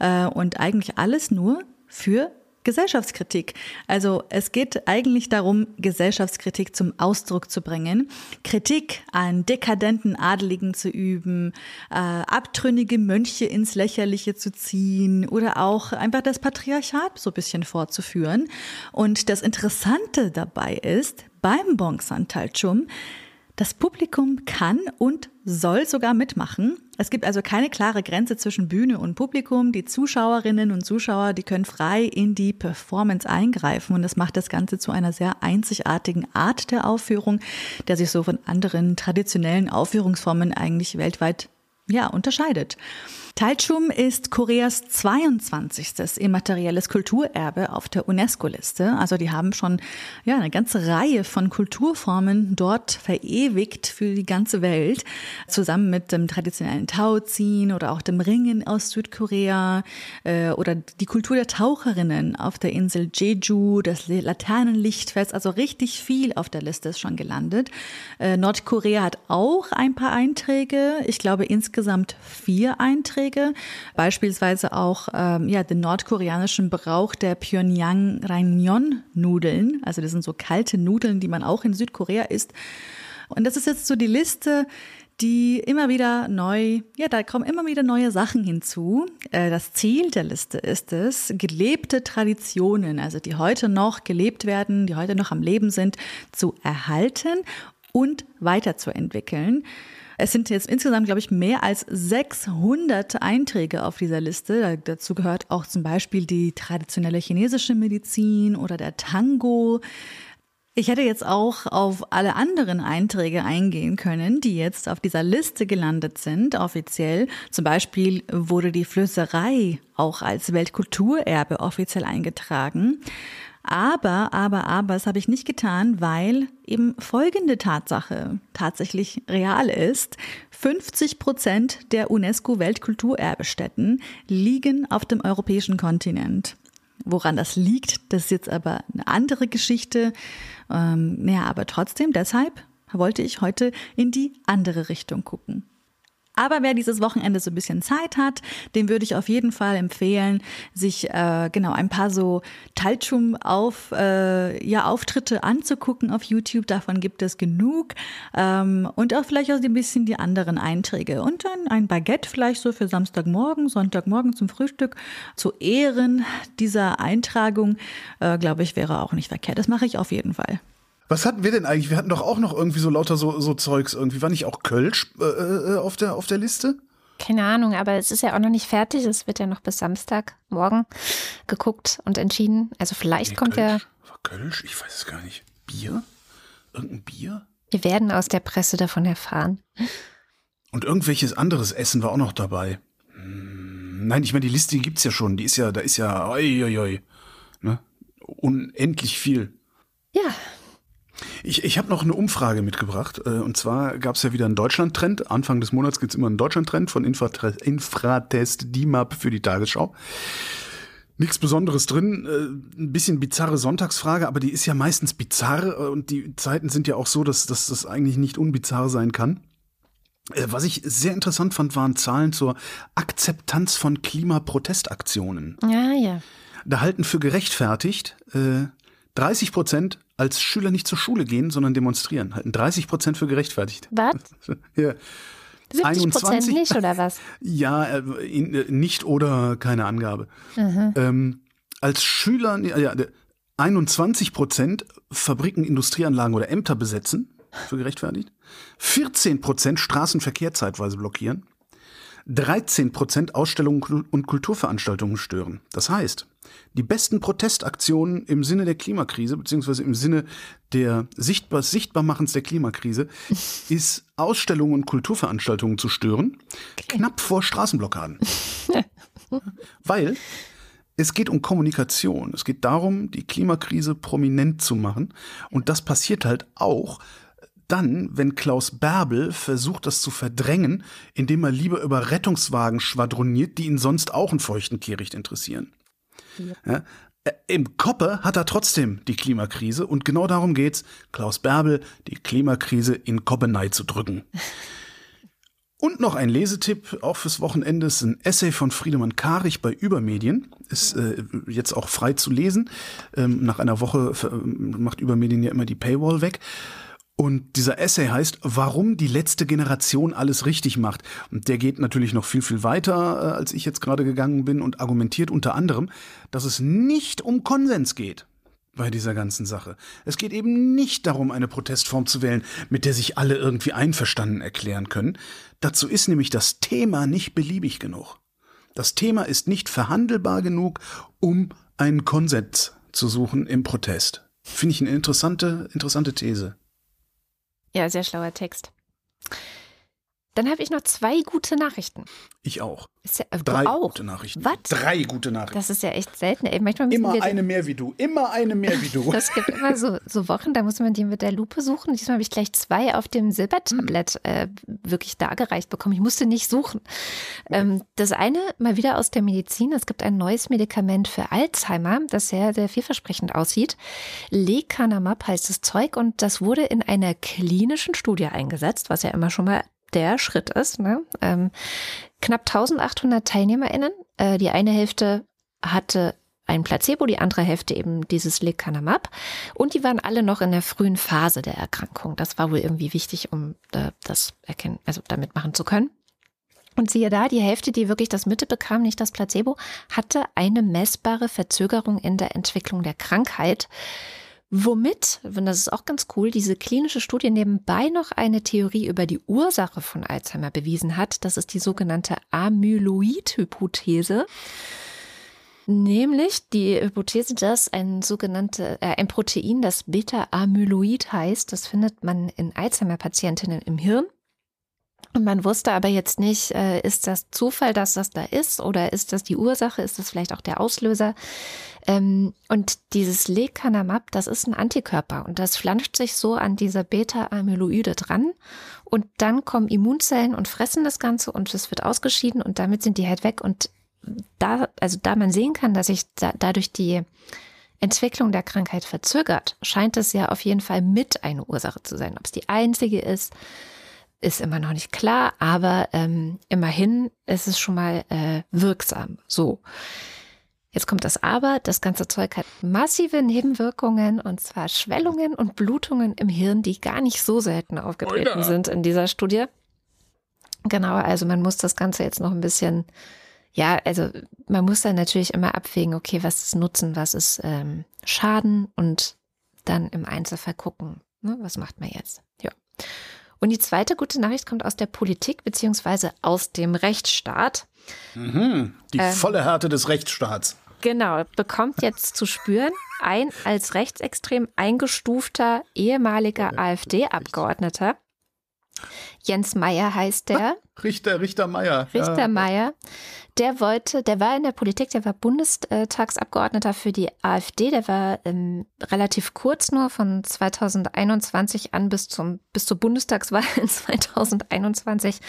äh, und eigentlich alles nur für Gesellschaftskritik. Also es geht eigentlich darum, Gesellschaftskritik zum Ausdruck zu bringen, Kritik an dekadenten Adeligen zu üben, äh, abtrünnige Mönche ins Lächerliche zu ziehen oder auch einfach das Patriarchat so ein bisschen fortzuführen. Und das Interessante dabei ist, beim Bongsan Talchum, das Publikum kann und soll sogar mitmachen. Es gibt also keine klare Grenze zwischen Bühne und Publikum. Die Zuschauerinnen und Zuschauer, die können frei in die Performance eingreifen und das macht das Ganze zu einer sehr einzigartigen Art der Aufführung, der sich so von anderen traditionellen Aufführungsformen eigentlich weltweit ja, unterscheidet. Taichum ist Koreas 22. immaterielles Kulturerbe auf der UNESCO-Liste. Also die haben schon ja, eine ganze Reihe von Kulturformen dort verewigt für die ganze Welt, zusammen mit dem traditionellen Tauziehen oder auch dem Ringen aus Südkorea äh, oder die Kultur der Taucherinnen auf der Insel Jeju, das Laternenlichtfest, also richtig viel auf der Liste ist schon gelandet. Äh, Nordkorea hat auch ein paar Einträge, ich glaube insgesamt vier Einträge. Beispielsweise auch ähm, ja, den nordkoreanischen Brauch der Pyongyang Raimyeon Nudeln, also das sind so kalte Nudeln, die man auch in Südkorea isst. Und das ist jetzt so die Liste die immer wieder neu, ja, da kommen immer wieder neue Sachen hinzu. Äh, das Ziel der Liste ist es, gelebte Traditionen, also die heute noch gelebt werden, die heute noch am Leben sind, zu erhalten und weiterzuentwickeln. Es sind jetzt insgesamt, glaube ich, mehr als 600 Einträge auf dieser Liste. Dazu gehört auch zum Beispiel die traditionelle chinesische Medizin oder der Tango. Ich hätte jetzt auch auf alle anderen Einträge eingehen können, die jetzt auf dieser Liste gelandet sind, offiziell. Zum Beispiel wurde die Flößerei auch als Weltkulturerbe offiziell eingetragen. Aber, aber, aber, das habe ich nicht getan, weil eben folgende Tatsache tatsächlich real ist. 50 Prozent der UNESCO-Weltkulturerbestätten liegen auf dem europäischen Kontinent. Woran das liegt, das ist jetzt aber eine andere Geschichte. Ähm, ja, aber trotzdem, deshalb wollte ich heute in die andere Richtung gucken. Aber wer dieses Wochenende so ein bisschen Zeit hat, dem würde ich auf jeden Fall empfehlen, sich äh, genau ein paar so Talchum auf äh, ja Auftritte anzugucken auf YouTube. Davon gibt es genug ähm, und auch vielleicht auch ein bisschen die anderen Einträge und dann ein Baguette vielleicht so für Samstagmorgen, Sonntagmorgen zum Frühstück zu Ehren dieser Eintragung, äh, glaube ich, wäre auch nicht verkehrt. Das mache ich auf jeden Fall.
Was hatten wir denn eigentlich? Wir hatten doch auch noch irgendwie so lauter so, so Zeugs irgendwie. War nicht auch Kölsch äh, äh, auf, der, auf der Liste?
Keine Ahnung, aber es ist ja auch noch nicht fertig. Es wird ja noch bis Samstagmorgen geguckt und entschieden. Also vielleicht nee, kommt
Kölsch. ja. War Kölsch? Ich weiß es gar nicht. Bier? Irgendein Bier?
Wir werden aus der Presse davon erfahren.
Und irgendwelches anderes Essen war auch noch dabei. Hm, nein, ich meine, die Liste die gibt's ja schon. Die ist ja, da ist ja, oi, oi, oi, ne? unendlich viel.
Ja,
ich, ich habe noch eine Umfrage mitgebracht. Äh, und zwar gab es ja wieder einen Deutschland-Trend. Anfang des Monats gibt es immer einen Deutschland-Trend von Infratest, Infratest DIMAP für die Tagesschau. Nichts Besonderes drin, äh, ein bisschen bizarre Sonntagsfrage, aber die ist ja meistens bizarr äh, und die Zeiten sind ja auch so, dass, dass das eigentlich nicht unbizarr sein kann. Was ich sehr interessant fand, waren Zahlen zur Akzeptanz von Klimaprotestaktionen.
Ja, ja.
Da halten für gerechtfertigt äh, 30 Prozent als Schüler nicht zur Schule gehen, sondern demonstrieren. Halten 30 Prozent für gerechtfertigt.
Was?
ja.
70 Prozent nicht, oder was?
Ja, äh, äh, nicht oder keine Angabe. Mhm. Ähm, als Schüler, ja, 21 Prozent Fabriken, Industrieanlagen oder Ämter besetzen, für gerechtfertigt. 14 Prozent Straßenverkehr zeitweise blockieren. 13 Prozent Ausstellungen und Kulturveranstaltungen stören. Das heißt, die besten Protestaktionen im Sinne der Klimakrise, beziehungsweise im Sinne der Sichtbar Sichtbarmachens der Klimakrise, ist Ausstellungen und Kulturveranstaltungen zu stören, okay. knapp vor Straßenblockaden. Weil es geht um Kommunikation. Es geht darum, die Klimakrise prominent zu machen. Und das passiert halt auch, dann, wenn Klaus Bärbel versucht, das zu verdrängen, indem er lieber über Rettungswagen schwadroniert, die ihn sonst auch einen feuchten Kehricht interessieren. Ja. Ja, äh, Im Koppe hat er trotzdem die Klimakrise und genau darum geht's, Klaus Bärbel die Klimakrise in Koppenei zu drücken. Und noch ein Lesetipp, auch fürs Wochenende, ist ein Essay von Friedemann Karich bei Übermedien. Ist äh, jetzt auch frei zu lesen. Ähm, nach einer Woche macht Übermedien ja immer die Paywall weg. Und dieser Essay heißt, warum die letzte Generation alles richtig macht. Und der geht natürlich noch viel, viel weiter, äh, als ich jetzt gerade gegangen bin und argumentiert unter anderem, dass es nicht um Konsens geht bei dieser ganzen Sache. Es geht eben nicht darum, eine Protestform zu wählen, mit der sich alle irgendwie einverstanden erklären können. Dazu ist nämlich das Thema nicht beliebig genug. Das Thema ist nicht verhandelbar genug, um einen Konsens zu suchen im Protest. Finde ich eine interessante, interessante These.
Ja, sehr schlauer Text. Dann habe ich noch zwei gute Nachrichten.
Ich auch.
Ja, äh, Drei auch.
gute Nachrichten.
Was?
Drei gute Nachrichten.
Das ist ja echt selten. Ey, manchmal
immer eine mehr wie du. Immer eine mehr wie du.
Das gibt immer so, so Wochen, da muss man die mit der Lupe suchen. Diesmal habe ich gleich zwei auf dem Silbertablett äh, wirklich dargereicht bekommen. Ich musste nicht suchen. Ähm, das eine mal wieder aus der Medizin. Es gibt ein neues Medikament für Alzheimer, das sehr, sehr vielversprechend aussieht. Lecanemab heißt das Zeug und das wurde in einer klinischen Studie eingesetzt, was ja immer schon mal der Schritt ist. Ne? Ähm, knapp 1800 TeilnehmerInnen. Äh, die eine Hälfte hatte ein Placebo, die andere Hälfte eben dieses Lecanemab. Und die waren alle noch in der frühen Phase der Erkrankung. Das war wohl irgendwie wichtig, um das erkennen, also damit machen zu können. Und siehe da, die Hälfte, die wirklich das Mitte bekam, nicht das Placebo, hatte eine messbare Verzögerung in der Entwicklung der Krankheit. Womit, und das ist auch ganz cool, diese klinische Studie nebenbei noch eine Theorie über die Ursache von Alzheimer bewiesen hat. Das ist die sogenannte Amyloid-Hypothese. Nämlich die Hypothese, dass ein sogenannte, äh, ein Protein, das Beta-Amyloid heißt, das findet man in Alzheimer-Patientinnen im Hirn. Und man wusste aber jetzt nicht, äh, ist das Zufall, dass das da ist oder ist das die Ursache, ist das vielleicht auch der Auslöser? Ähm, und dieses Lecanemab, das ist ein Antikörper und das flanscht sich so an diese Beta-Amyloide dran und dann kommen Immunzellen und fressen das Ganze und es wird ausgeschieden und damit sind die halt weg und da, also da man sehen kann, dass sich da, dadurch die Entwicklung der Krankheit verzögert, scheint es ja auf jeden Fall mit eine Ursache zu sein. Ob es die einzige ist, ist immer noch nicht klar, aber ähm, immerhin ist es schon mal äh, wirksam. So. Jetzt kommt das Aber. Das ganze Zeug hat massive Nebenwirkungen und zwar Schwellungen und Blutungen im Hirn, die gar nicht so selten aufgetreten Oida. sind in dieser Studie. Genau, also man muss das Ganze jetzt noch ein bisschen, ja, also man muss dann natürlich immer abwägen, okay, was ist Nutzen, was ist ähm, Schaden und dann im Einzelfall gucken, ne, was macht man jetzt. Ja. Und die zweite gute Nachricht kommt aus der Politik beziehungsweise aus dem Rechtsstaat.
Mhm, die ähm, volle Härte des Rechtsstaats.
Genau, bekommt jetzt zu spüren ein als rechtsextrem eingestufter ehemaliger AfD-Abgeordneter. Jens Meyer heißt der.
Richter, Richter Meyer.
Richter ja. Meyer der wollte, der war in der Politik, der war Bundestagsabgeordneter für die AfD, der war ähm, relativ kurz nur von 2021 an bis zum bis zur Bundestagswahl in 2021.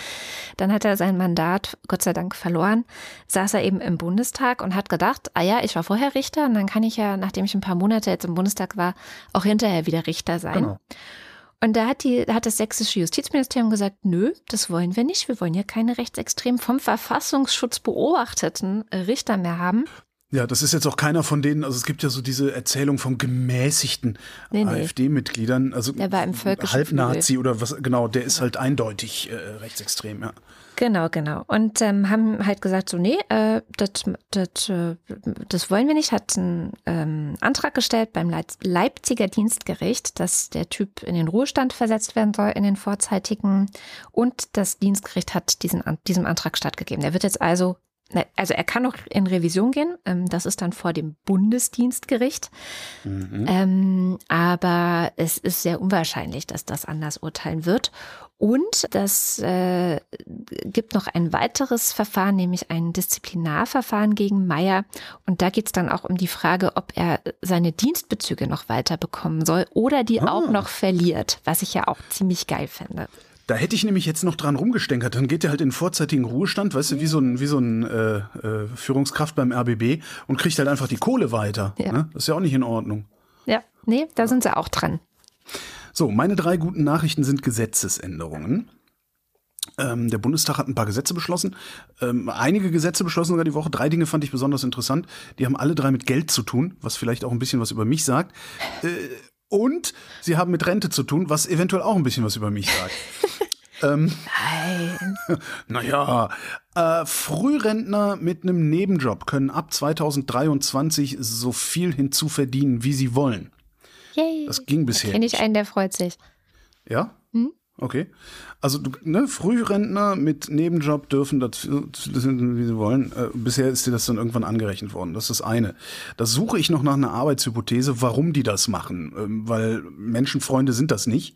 Dann hat er sein Mandat Gott sei Dank verloren, saß er eben im Bundestag und hat gedacht, ah ja, ich war vorher Richter und dann kann ich ja, nachdem ich ein paar Monate jetzt im Bundestag war, auch hinterher wieder Richter sein. Genau. Und da hat, die, da hat das sächsische Justizministerium gesagt, nö, das wollen wir nicht. Wir wollen ja keine rechtsextrem vom Verfassungsschutz beobachteten Richter mehr haben.
Ja, das ist jetzt auch keiner von denen, also es gibt ja so diese Erzählung vom gemäßigten nee, nee. AfD-Mitgliedern, also
der war im
Halbnazi oder was, genau, der ist halt eindeutig äh, rechtsextrem, ja.
Genau, genau. Und ähm, haben halt gesagt, so, nee, äh, das, äh, wollen wir nicht. Hat einen ähm, Antrag gestellt beim Leipziger Dienstgericht, dass der Typ in den Ruhestand versetzt werden soll, in den vorzeitigen. Und das Dienstgericht hat diesen, diesem Antrag stattgegeben. Der wird jetzt also also er kann noch in Revision gehen, ähm, das ist dann vor dem Bundesdienstgericht. Mhm. Ähm, aber es ist sehr unwahrscheinlich, dass das anders urteilen wird. Und das äh, gibt noch ein weiteres Verfahren, nämlich ein Disziplinarverfahren gegen Meyer. Und da geht es dann auch um die Frage, ob er seine Dienstbezüge noch weiter bekommen soll oder die ah. auch noch verliert, was ich ja auch ziemlich geil finde.
Da hätte ich nämlich jetzt noch dran rumgestänkert. Dann geht er halt in vorzeitigen Ruhestand, weißt du, wie so ein, wie so ein äh, äh, Führungskraft beim RBB und kriegt halt einfach die Kohle weiter. Ja. Ne? Das ist ja auch nicht in Ordnung.
Ja, nee, da sind sie auch dran.
So, meine drei guten Nachrichten sind Gesetzesänderungen. Ähm, der Bundestag hat ein paar Gesetze beschlossen. Ähm, einige Gesetze beschlossen sogar die Woche. Drei Dinge fand ich besonders interessant. Die haben alle drei mit Geld zu tun, was vielleicht auch ein bisschen was über mich sagt. Äh, und sie haben mit Rente zu tun, was eventuell auch ein bisschen was über mich sagt.
ähm, Nein.
naja, äh, Frührentner mit einem Nebenjob können ab 2023 so viel hinzuverdienen, wie sie wollen. Yay. Das ging bisher.
Kenne ich einen, der freut sich.
Ja? Hm? Okay. Also ne, Frührentner mit Nebenjob dürfen das, das wie sie wollen. Äh, bisher ist dir das dann irgendwann angerechnet worden. Das ist das eine. Da suche ich noch nach einer Arbeitshypothese, warum die das machen. Ähm, weil Menschenfreunde sind das nicht.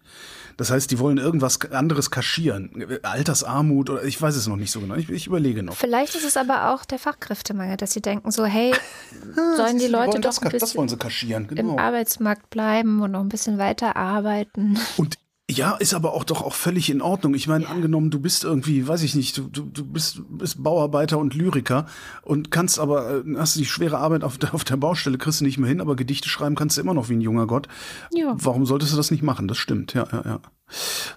Das heißt, die wollen irgendwas anderes kaschieren. Altersarmut oder ich weiß es noch nicht so genau. Ich, ich überlege noch.
Vielleicht ist es aber auch der Fachkräftemangel, dass sie denken so, hey, sollen die Leute doch ein bisschen
genau.
im Arbeitsmarkt bleiben und noch ein bisschen weiter arbeiten.
Und ja, ist aber auch doch auch völlig in Ordnung. Ich meine, ja. angenommen, du bist irgendwie, weiß ich nicht, du, du, du bist, bist Bauarbeiter und Lyriker und kannst aber, äh, hast die schwere Arbeit auf der, auf der Baustelle, kriegst du nicht mehr hin, aber Gedichte schreiben kannst du immer noch wie ein junger Gott. Ja. Warum solltest du das nicht machen? Das stimmt, ja, ja, ja.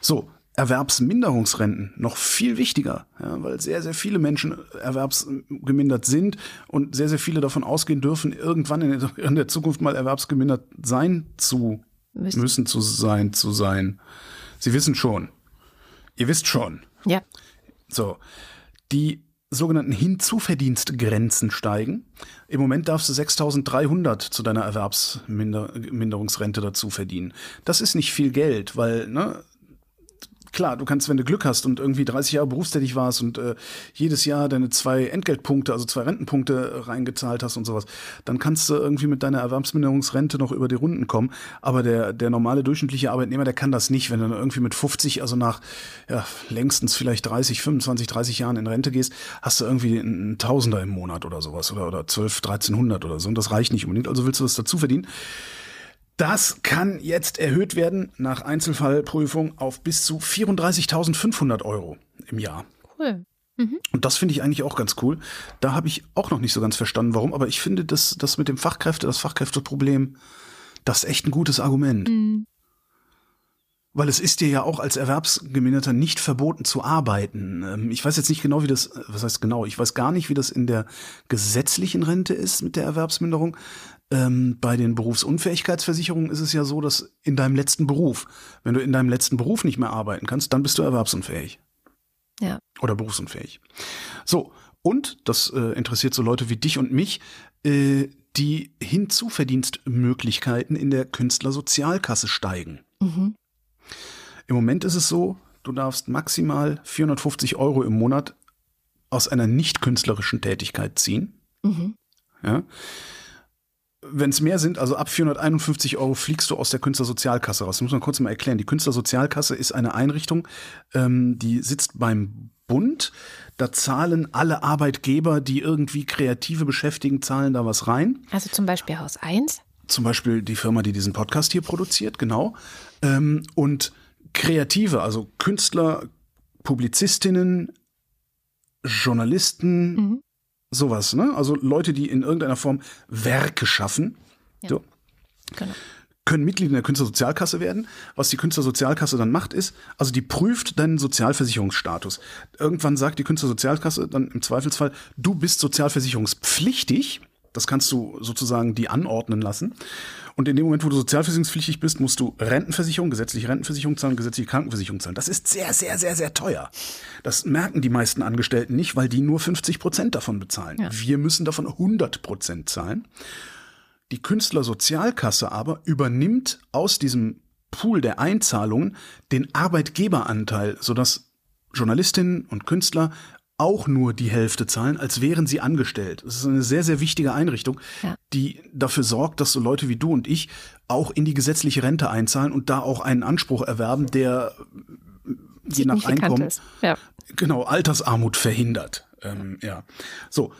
So, Erwerbsminderungsrenten noch viel wichtiger, ja, weil sehr, sehr viele Menschen erwerbsgemindert sind und sehr, sehr viele davon ausgehen dürfen, irgendwann in der, in der Zukunft mal erwerbsgemindert sein zu müssen. müssen zu sein, zu sein. Sie wissen schon. Ihr wisst schon.
Ja.
So. Die sogenannten Hinzuverdienstgrenzen steigen. Im Moment darfst du 6.300 zu deiner Erwerbsminderungsrente dazu verdienen. Das ist nicht viel Geld, weil ne, klar, du kannst, wenn du Glück hast und irgendwie 30 Jahre berufstätig warst und äh, jedes Jahr deine zwei Entgeltpunkte, also zwei Rentenpunkte reingezahlt hast und sowas, dann kannst du irgendwie mit deiner Erwerbsminderungsrente noch über die Runden kommen. Aber der, der normale durchschnittliche Arbeitnehmer, der kann das nicht. Wenn du dann irgendwie mit 50, also nach ja, längstens vielleicht 30, 25, 30 Jahren in Rente gehst, hast du irgendwie einen Tausender im Monat oder sowas oder, oder 12, 1300 oder so. Und das reicht nicht unbedingt. Also willst du was dazu verdienen? Das kann jetzt erhöht werden nach Einzelfallprüfung auf bis zu 34.500 Euro im Jahr.
Cool.
Mhm. Und das finde ich eigentlich auch ganz cool. Da habe ich auch noch nicht so ganz verstanden, warum, aber ich finde, dass das mit dem Fachkräfte, das Fachkräfteproblem, das ist echt ein gutes Argument. Mhm. Weil es ist dir ja auch als Erwerbsgeminderter nicht verboten zu arbeiten. Ähm, ich weiß jetzt nicht genau, wie das, was heißt genau, ich weiß gar nicht, wie das in der gesetzlichen Rente ist mit der Erwerbsminderung. Ähm, bei den Berufsunfähigkeitsversicherungen ist es ja so, dass in deinem letzten Beruf, wenn du in deinem letzten Beruf nicht mehr arbeiten kannst, dann bist du erwerbsunfähig.
Ja.
Oder berufsunfähig. So, und, das äh, interessiert so Leute wie dich und mich, äh, die Hinzuverdienstmöglichkeiten in der Künstlersozialkasse steigen. Mhm. Im Moment ist es so, du darfst maximal 450 Euro im Monat aus einer nicht künstlerischen Tätigkeit ziehen. Mhm. Ja. Wenn es mehr sind, also ab 451 Euro fliegst du aus der Künstlersozialkasse raus. Das muss man kurz mal erklären. Die Künstlersozialkasse ist eine Einrichtung, ähm, die sitzt beim Bund. Da zahlen alle Arbeitgeber, die irgendwie Kreative beschäftigen, zahlen da was rein.
Also zum Beispiel Haus 1?
Zum Beispiel die Firma, die diesen Podcast hier produziert, genau. Ähm, und Kreative, also Künstler, Publizistinnen, Journalisten, mhm. Sowas, ne? Also Leute, die in irgendeiner Form Werke schaffen. Ja. So. Genau können Mitglied in der Künstlersozialkasse werden. Was die Künstlersozialkasse dann macht, ist, also die prüft deinen Sozialversicherungsstatus. Irgendwann sagt die Künstlersozialkasse dann im Zweifelsfall, du bist sozialversicherungspflichtig. Das kannst du sozusagen die anordnen lassen. Und in dem Moment, wo du sozialversicherungspflichtig bist, musst du Rentenversicherung, gesetzliche Rentenversicherung zahlen, gesetzliche Krankenversicherung zahlen. Das ist sehr, sehr, sehr, sehr teuer. Das merken die meisten Angestellten nicht, weil die nur 50 Prozent davon bezahlen. Ja. Wir müssen davon 100 Prozent zahlen. Die Künstlersozialkasse aber übernimmt aus diesem Pool der Einzahlungen den Arbeitgeberanteil, sodass Journalistinnen und Künstler auch nur die Hälfte zahlen, als wären sie angestellt. Das ist eine sehr, sehr wichtige Einrichtung, ja. die dafür sorgt, dass so Leute wie du und ich auch in die gesetzliche Rente einzahlen und da auch einen Anspruch erwerben, der je nach Einkommen ja. genau Altersarmut verhindert. Ähm, ja, so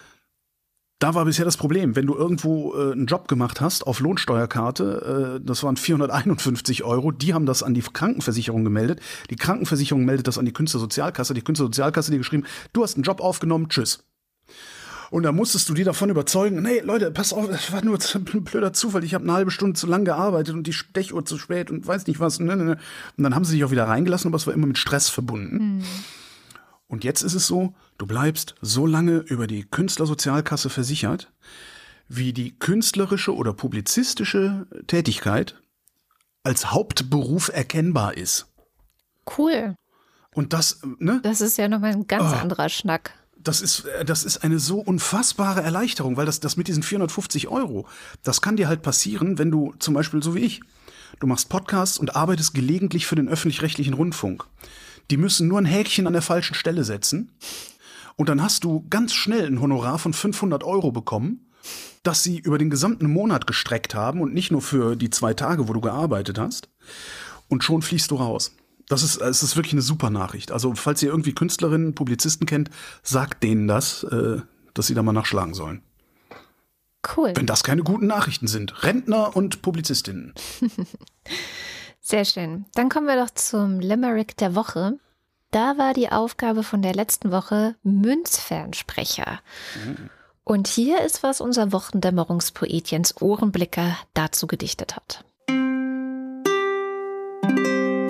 da war bisher das Problem, wenn du irgendwo äh, einen Job gemacht hast auf Lohnsteuerkarte, äh, das waren 451 Euro, die haben das an die Krankenversicherung gemeldet. Die Krankenversicherung meldet das an die Künstlersozialkasse. Die Künstlersozialkasse dir geschrieben, du hast einen Job aufgenommen, tschüss. Und da musstest du die davon überzeugen, nee, Leute, pass auf, das war nur ein blöder Zufall, ich habe eine halbe Stunde zu lang gearbeitet und die Stechuhr zu spät und weiß nicht was. Ne, ne, ne. Und dann haben sie dich auch wieder reingelassen, aber es war immer mit Stress verbunden. Mhm. Und jetzt ist es so, du bleibst so lange über die Künstlersozialkasse versichert, wie die künstlerische oder publizistische Tätigkeit als Hauptberuf erkennbar ist.
Cool.
Und das, ne?
Das ist ja nochmal ein ganz oh, anderer Schnack.
Das ist, das ist eine so unfassbare Erleichterung, weil das, das mit diesen 450 Euro, das kann dir halt passieren, wenn du zum Beispiel so wie ich, du machst Podcasts und arbeitest gelegentlich für den öffentlich-rechtlichen Rundfunk. Die müssen nur ein Häkchen an der falschen Stelle setzen. Und dann hast du ganz schnell ein Honorar von 500 Euro bekommen, das sie über den gesamten Monat gestreckt haben und nicht nur für die zwei Tage, wo du gearbeitet hast. Und schon fließt du raus. Das ist, es ist wirklich eine super Nachricht. Also, falls ihr irgendwie Künstlerinnen, Publizisten kennt, sagt denen das, äh, dass sie da mal nachschlagen sollen.
Cool.
Wenn das keine guten Nachrichten sind. Rentner und Publizistinnen.
Sehr schön. Dann kommen wir doch zum Limerick der Woche. Da war die Aufgabe von der letzten Woche Münzfernsprecher. Mhm. Und hier ist, was unser Wochendämmerungspoet Jens Ohrenblicker dazu gedichtet hat.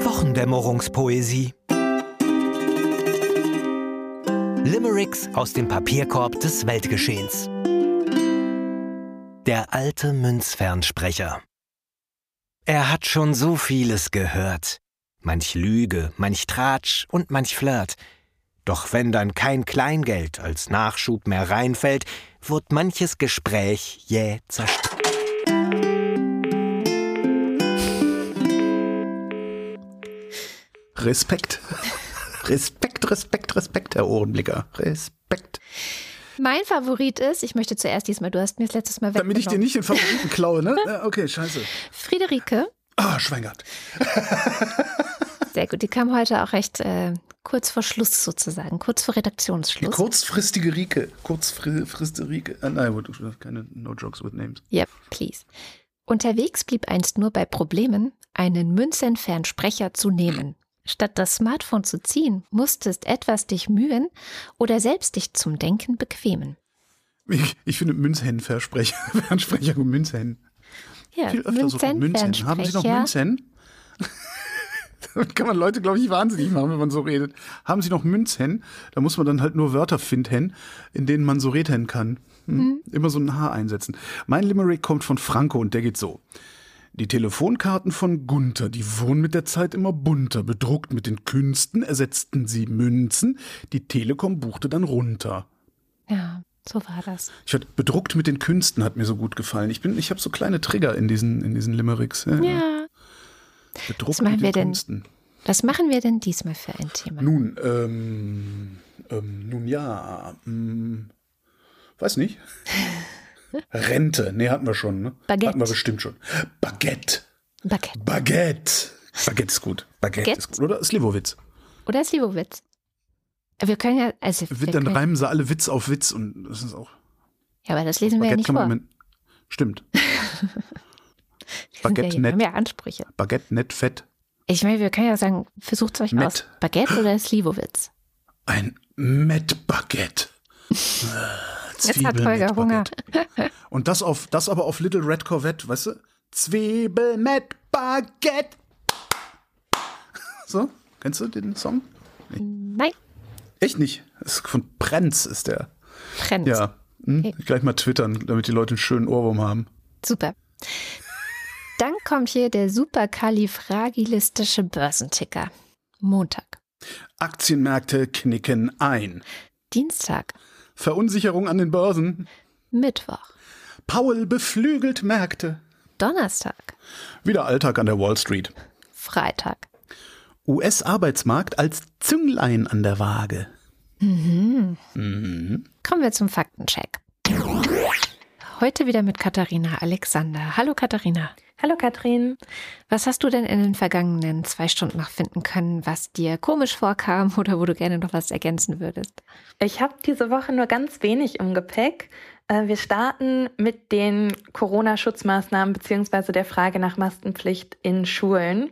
Wochendämmerungspoesie. Limericks aus dem Papierkorb des Weltgeschehens. Der alte Münzfernsprecher. Er hat schon so vieles gehört. Manch Lüge, manch Tratsch und manch Flirt. Doch wenn dann kein Kleingeld als Nachschub mehr reinfällt, wird manches Gespräch jäh zerstört.
Respekt. Respekt, Respekt, Respekt, Herr Ohrenblicker. Respekt.
Mein Favorit ist, ich möchte zuerst diesmal, du hast mir das letztes Mal
Damit ich dir nicht den Favoriten klaue, ne? Okay, scheiße.
Friederike.
Ah, Schweingart.
Sehr gut, die kam heute auch recht äh, kurz vor Schluss sozusagen, kurz vor Redaktionsschluss.
Die kurzfristige Rike. Kurzfristige Rike. Ah, nein, keine No Jokes with Names.
Yep, please. Unterwegs blieb einst nur bei Problemen, einen münzentfernen Sprecher zu nehmen. Statt das Smartphone zu ziehen, musstest etwas dich mühen oder selbst dich zum Denken bequemen.
Ich, ich finde Münzhennen Versprecher, Fernsprecher und Münzhennen.
Ja,
Viel öfter so von Münzhennen. Haben Sie noch. Münzhennen? Damit kann man Leute, glaube ich, wahnsinnig machen, wenn man so redet. Haben Sie noch Münzhennen? Da muss man dann halt nur Wörter finden, in denen man so reden kann. Hm. Immer so ein H einsetzen. Mein Limerick kommt von Franco und der geht so. Die Telefonkarten von Gunther, die wurden mit der Zeit immer bunter. Bedruckt mit den Künsten ersetzten sie Münzen. Die Telekom buchte dann runter.
Ja, so war das.
Ich hatte bedruckt mit den Künsten hat mir so gut gefallen. Ich bin, ich habe so kleine Trigger in diesen, in diesen Limericks. Ja.
Ja.
Bedruckt mit den
wir denn?
Künsten.
Was machen wir denn diesmal für ein Thema?
Nun, ähm, ähm, nun ja, ähm, weiß nicht. Rente, nee, hatten wir schon, ne?
Baguette.
Hatten wir bestimmt schon. Baguette.
Baguette.
Baguette. Baguette ist gut. Baguette,
Baguette?
ist gut. Oder Slivovitz.
Oder Slivovitz. Wir können ja, also wir
dann
können,
reimen sie alle Witz auf Witz und das ist auch.
ja, aber das lesen wir ja nicht vor.
man. Stimmt. Baguette
wir
nett.
haben ja Ansprüche.
Baguette nett fett.
Ich meine, wir können ja sagen, versucht euch
Nett.
aus. Baguette oder Slivovitz?
Ein Met Baguette. Äh,
Jetzt hat Holger Hunger.
Baguette. Und das auf das aber auf Little Red Corvette, weißt du? Zwiebel mit Baguette. So, kennst du den Song?
Nein,
Echt nicht. Das ist von Prenz ist der.
Trend.
Ja. Hm?
Okay.
Gleich mal twittern, damit die Leute einen schönen Ohrwurm haben.
Super. Dann kommt hier der superkalifragilistische Börsenticker. Montag.
Aktienmärkte knicken ein.
Dienstag.
Verunsicherung an den Börsen.
Mittwoch.
Paul beflügelt Märkte.
Donnerstag.
Wieder Alltag an der Wall Street.
Freitag.
US-Arbeitsmarkt als Zünglein an der Waage.
Kommen wir zum Faktencheck. Heute wieder mit Katharina Alexander. Hallo Katharina.
Hallo Katrin.
Was hast du denn in den vergangenen zwei Stunden noch finden können, was dir komisch vorkam oder wo du gerne noch was ergänzen würdest?
Ich habe diese Woche nur ganz wenig im Gepäck. Äh, Wir starten mit den Corona-Schutzmaßnahmen beziehungsweise der Frage nach Maskenpflicht in Schulen.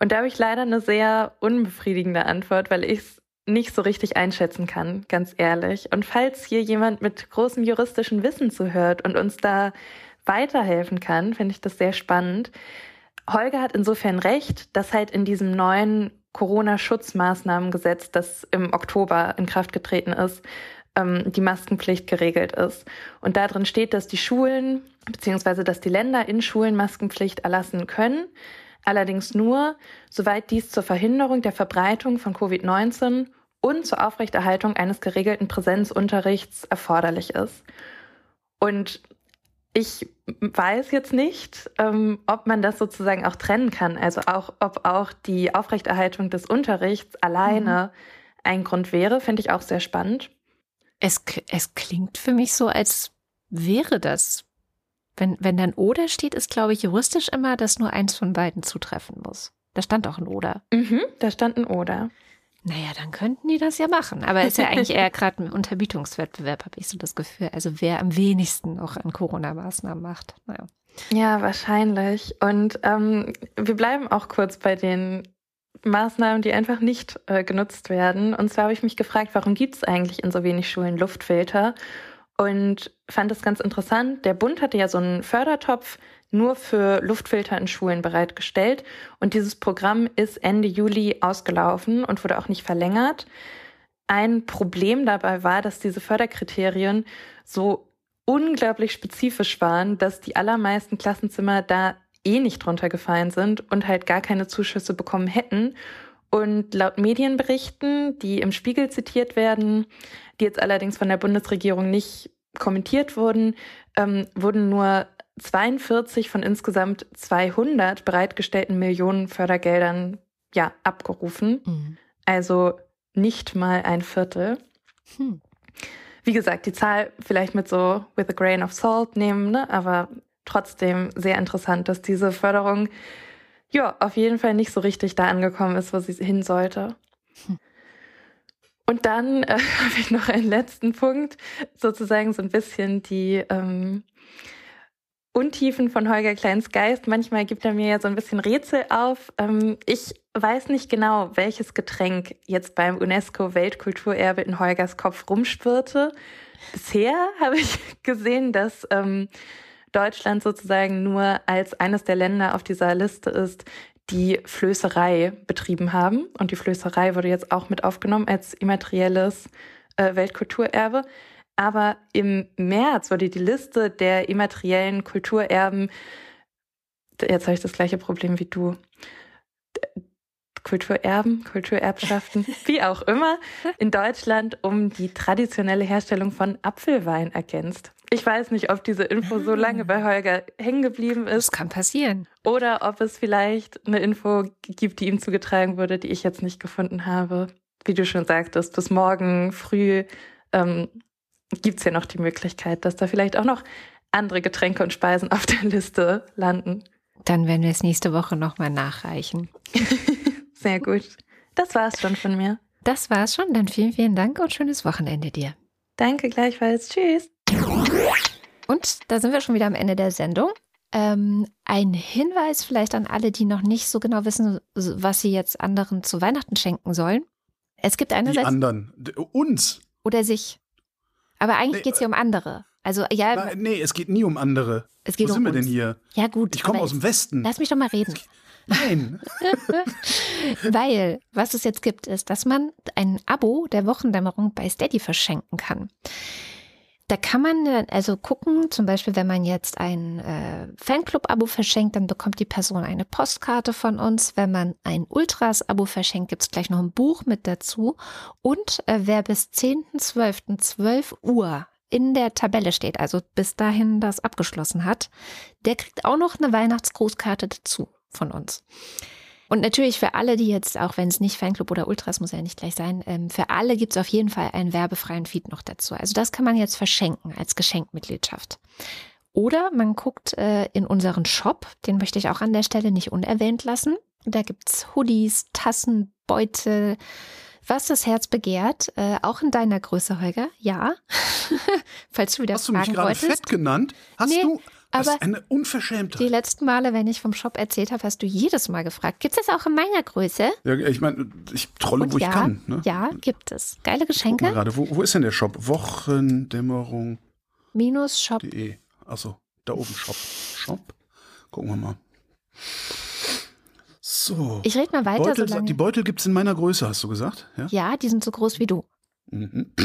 Und da habe ich leider eine sehr unbefriedigende Antwort, weil ich es nicht so richtig einschätzen kann, ganz ehrlich. Und falls hier jemand mit großem juristischen Wissen zuhört und uns da weiterhelfen kann, finde ich das sehr spannend. Holger hat insofern recht, dass halt in diesem neuen Corona-Schutzmaßnahmengesetz, das im Oktober in Kraft getreten ist, ähm, die Maskenpflicht geregelt ist. Und da drin steht, dass die Schulen beziehungsweise dass die Länder in Schulen Maskenpflicht erlassen können. Allerdings nur, soweit dies zur Verhinderung der Verbreitung von Covid-19 und zur Aufrechterhaltung eines geregelten Präsenzunterrichts erforderlich ist. Und ich weiß jetzt nicht, ähm, ob man das sozusagen auch trennen kann. Also auch, ob auch die Aufrechterhaltung des Unterrichts alleine ein Grund wäre, finde ich auch sehr spannend.
Es, es klingt für mich so, als wäre das. Wenn, wenn dann oder steht, ist, glaube ich, juristisch immer, dass nur eins von beiden zutreffen muss. Da stand auch ein oder.
Mhm, da stand ein Oder.
Naja, dann könnten die das ja machen. Aber ist ja eigentlich eher gerade ein Unterbietungswettbewerb, habe ich so das Gefühl. Also wer am wenigsten noch an Corona-Maßnahmen macht. Naja.
Ja, wahrscheinlich. Und ähm, wir bleiben auch kurz bei den Maßnahmen, die einfach nicht äh, genutzt werden. Und zwar habe ich mich gefragt, warum gibt es eigentlich in so wenig Schulen Luftfilter? Und fand es ganz interessant. Der Bund hatte ja so einen Fördertopf nur für Luftfilter in Schulen bereitgestellt. Und dieses Programm ist Ende Juli ausgelaufen und wurde auch nicht verlängert. ein Problem dabei war, dass diese Förderkriterien so unglaublich spezifisch waren, dass die allermeisten Klassenzimmer da eh nicht drunter gefallen sind und halt gar keine Zuschüsse bekommen hätten. Und laut Medienberichten, die im Spiegel zitiert werden, die jetzt allerdings von der Bundesregierung nicht kommentiert wurden, ähm, wurden nur 42 von insgesamt 200 bereitgestellten Millionen Fördergeldern ja abgerufen. Mhm. Also nicht mal ein Viertel. Hm. Wie gesagt, die Zahl vielleicht mit so with a grain of salt nehmen, ne? aber trotzdem sehr interessant, dass diese Förderung ja auf jeden Fall nicht so richtig da angekommen ist, wo sie hin sollte. Hm. Und dann äh, habe ich noch einen letzten Punkt, sozusagen so ein bisschen die ähm, Untiefen von Holger Kleins Geist. Manchmal gibt er mir ja so ein bisschen Rätsel auf. Ähm, ich weiß nicht genau, welches Getränk jetzt beim UNESCO-Weltkulturerbe in Holgers Kopf rumspürte. Bisher habe ich gesehen, dass ähm, Deutschland sozusagen nur als eines der Länder auf dieser Liste ist, die Flößerei betrieben haben. Und die Flößerei wurde jetzt auch mit aufgenommen als immaterielles äh, Weltkulturerbe. Aber im März wurde die Liste der immateriellen Kulturerben, jetzt habe ich das gleiche Problem wie du, Kulturerben, Kulturerbschaften, wie auch immer, in Deutschland um die traditionelle Herstellung von Apfelwein ergänzt. Ich weiß nicht, ob diese Info so lange bei Holger hängen geblieben ist.
Das kann passieren.
Oder ob es vielleicht eine Info gibt, die ihm zugetragen wurde, die ich jetzt nicht gefunden habe. Wie du schon sagtest, bis morgen früh ähm, gibt es ja noch die Möglichkeit, dass da vielleicht auch noch andere Getränke und Speisen auf der Liste landen.
Dann werden wir es nächste Woche nochmal nachreichen.
Sehr gut. Das war's schon von mir.
Das war's schon. Dann vielen, vielen Dank und schönes Wochenende dir.
Danke gleichfalls. Tschüss.
Und da sind wir schon wieder am Ende der Sendung. Ähm, ein Hinweis vielleicht an alle, die noch nicht so genau wissen, was sie jetzt anderen zu Weihnachten schenken sollen. Es gibt einerseits.
Die anderen. Uns.
Oder sich. Aber eigentlich nee, geht es hier um andere. Also ja.
Na, nee, es geht nie um andere.
Es geht
Wo
um
sind
uns.
wir denn hier?
Ja gut.
Ich komme aus dem Westen.
Lass mich doch mal reden.
Nein.
Weil, was es jetzt gibt, ist, dass man ein Abo der Wochendämmerung bei Steady verschenken kann. Da kann man also gucken, zum Beispiel, wenn man jetzt ein äh, Fanclub-Abo verschenkt, dann bekommt die Person eine Postkarte von uns. Wenn man ein Ultras-Abo verschenkt, gibt es gleich noch ein Buch mit dazu. Und äh, wer bis 10.12.12 Uhr in der Tabelle steht, also bis dahin das abgeschlossen hat, der kriegt auch noch eine Weihnachtsgrußkarte dazu von uns. Und natürlich für alle, die jetzt, auch wenn es nicht Fanclub oder Ultras muss ja nicht gleich sein, ähm, für alle gibt es auf jeden Fall einen werbefreien Feed noch dazu. Also das kann man jetzt verschenken als Geschenkmitgliedschaft. Oder man guckt äh, in unseren Shop, den möchte ich auch an der Stelle nicht unerwähnt lassen. Da gibt es Hoodies, Tassen, Beutel, was das Herz begehrt, äh, auch in deiner Größe, Holger, ja. Falls du wieder
Hast du mich gerade fett genannt? Hast
nee,
du?
Das
ist eine Unverschämtheit.
Die letzten Male, wenn ich vom Shop erzählt habe, hast du jedes Mal gefragt, gibt es das auch in meiner Größe?
Ja, ich meine, ich trolle,
Und
wo
ja,
ich kann. Ne?
Ja, gibt es. Geile Geschenke.
gerade, wo, wo ist denn der Shop? Wochendämmerung.
Minus Shop.
Achso, da oben Shop. Shop. Gucken wir mal. So.
Ich rede mal weiter.
Beutel. Die Beutel gibt es in meiner Größe, hast du gesagt? Ja,
ja die sind so groß wie du.
Mhm.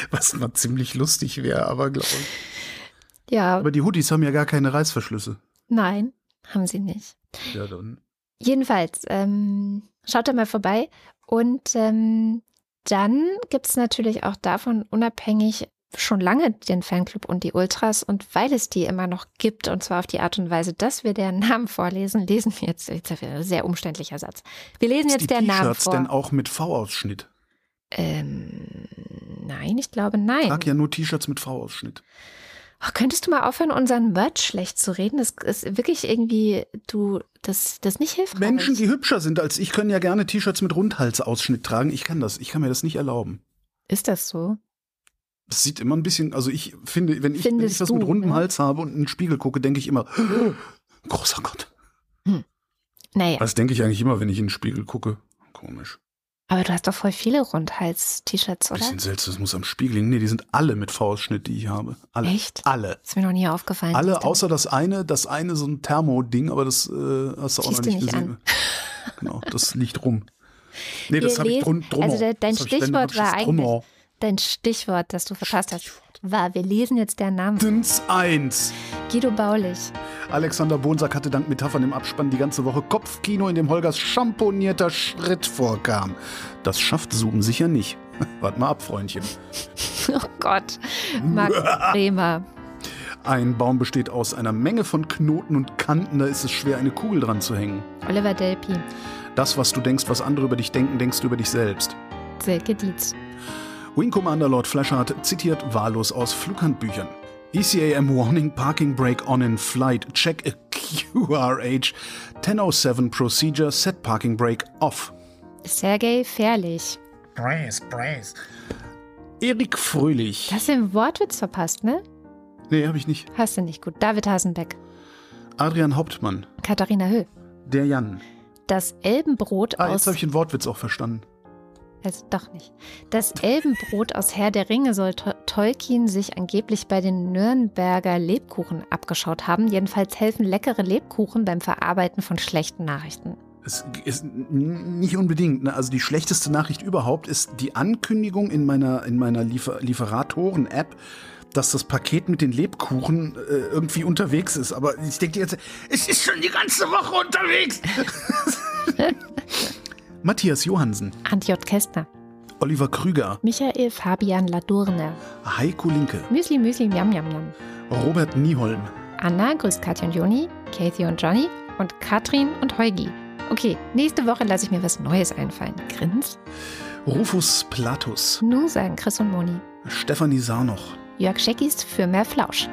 Was mal ziemlich lustig wäre, aber glaube ich.
Ja.
Aber die Hoodies haben ja gar keine Reißverschlüsse.
Nein, haben sie nicht.
Ja, dann.
Jedenfalls, ähm, schaut da mal vorbei. Und ähm, dann gibt es natürlich auch davon unabhängig schon lange den Fanclub und die Ultras. Und weil es die immer noch gibt, und zwar auf die Art und Weise, dass wir deren Namen vorlesen, lesen wir jetzt, jetzt ein sehr umständlicher Satz. Wir lesen jetzt deren Namen vor.
denn auch mit V-Ausschnitt?
Ähm, nein, ich glaube nein. Ich
trage ja nur T-Shirts mit V-Ausschnitt.
Oh, könntest du mal aufhören, unseren Merch schlecht zu reden? Das ist wirklich irgendwie, du, das, das nicht hilfreich.
Menschen, die hübscher sind als ich, können ja gerne T-Shirts mit Rundhalsausschnitt tragen. Ich kann das. Ich kann mir das nicht erlauben.
Ist das so?
Es sieht immer ein bisschen, also ich finde, wenn ich, wenn ich was
du,
mit rundem
ne?
Hals habe und in den Spiegel gucke, denke ich immer, großer Gott.
Hm. Naja.
Das denke ich eigentlich immer, wenn ich in den Spiegel gucke. Komisch.
Aber du hast doch voll viele Rundhals-T-Shirts, oder?
Bisschen seltsam, das muss am Spiegel liegen. Nee, die sind alle mit V-Ausschnitt, die ich habe. Alle.
Echt?
Alle.
ist mir noch nie aufgefallen.
Alle, außer das eine, das eine so ein Thermo-Ding, aber das äh, hast du auch noch nicht
nicht
gesehen. genau, das liegt rum. Nee, das
Ihr
habe ich drun drummer.
Also de- dein
Das
Stichwort war
das
eigentlich, dein Stichwort, das du verpasst hast, war, wir lesen jetzt der Namen.
Dins 1.
Guido Baulich.
Alexander Bonsack hatte dank Metaphern im Abspann die ganze Woche Kopfkino, in dem Holgers champonierter Schritt vorkam. Das schafft Zoom sicher nicht. Wart mal ab, Freundchen.
Oh Gott. Marc Bremer.
Ein Baum besteht aus einer Menge von Knoten und Kanten, da ist es schwer, eine Kugel dran zu hängen.
Oliver Delpi.
Das, was du denkst, was andere über dich denken, denkst du über dich selbst.
Silke Dietz.
Wing Commander Lord Flashheart zitiert wahllos aus Flughandbüchern. ECAM Warning Parking Brake On in Flight. Check a QRH 1007 Procedure Set Parking Brake Off.
Sergei Fährlich.
Brace, brace. Erik Fröhlich.
Du hast den Wortwitz verpasst, ne?
Nee, hab ich nicht.
Hast du nicht gut. David Hasenbeck.
Adrian Hauptmann.
Katharina Höh.
Der Jan.
Das Elbenbrot
Ah,
aus.
jetzt habe ich den Wortwitz auch verstanden.
Also doch nicht. Das Elbenbrot aus Herr der Ringe soll To- Tolkien sich angeblich bei den Nürnberger Lebkuchen abgeschaut haben. Jedenfalls helfen leckere Lebkuchen beim Verarbeiten von schlechten Nachrichten.
Es ist nicht unbedingt. Ne? Also die schlechteste Nachricht überhaupt ist die Ankündigung in meiner, in meiner Liefer Lieferatoren-App, dass das Paket mit den Lebkuchen äh, irgendwie unterwegs ist. Aber ich denke jetzt, es ist schon die ganze Woche unterwegs. Matthias Johansen,
Antjot Kästner.
Oliver Krüger,
Michael Fabian Ladurne.
Heiko Linke,
Müsli Müsli Miam Miam Miam.
Robert Nieholm,
Anna grüßt Katja und Joni, Kathy und Johnny und Katrin und Heugi. Okay, nächste Woche lasse ich mir was Neues einfallen. Grins?
Rufus Platus,
Nu sagen Chris und Moni.
Stefanie Sarnoch,
Jörg Scheckis für mehr Flausch.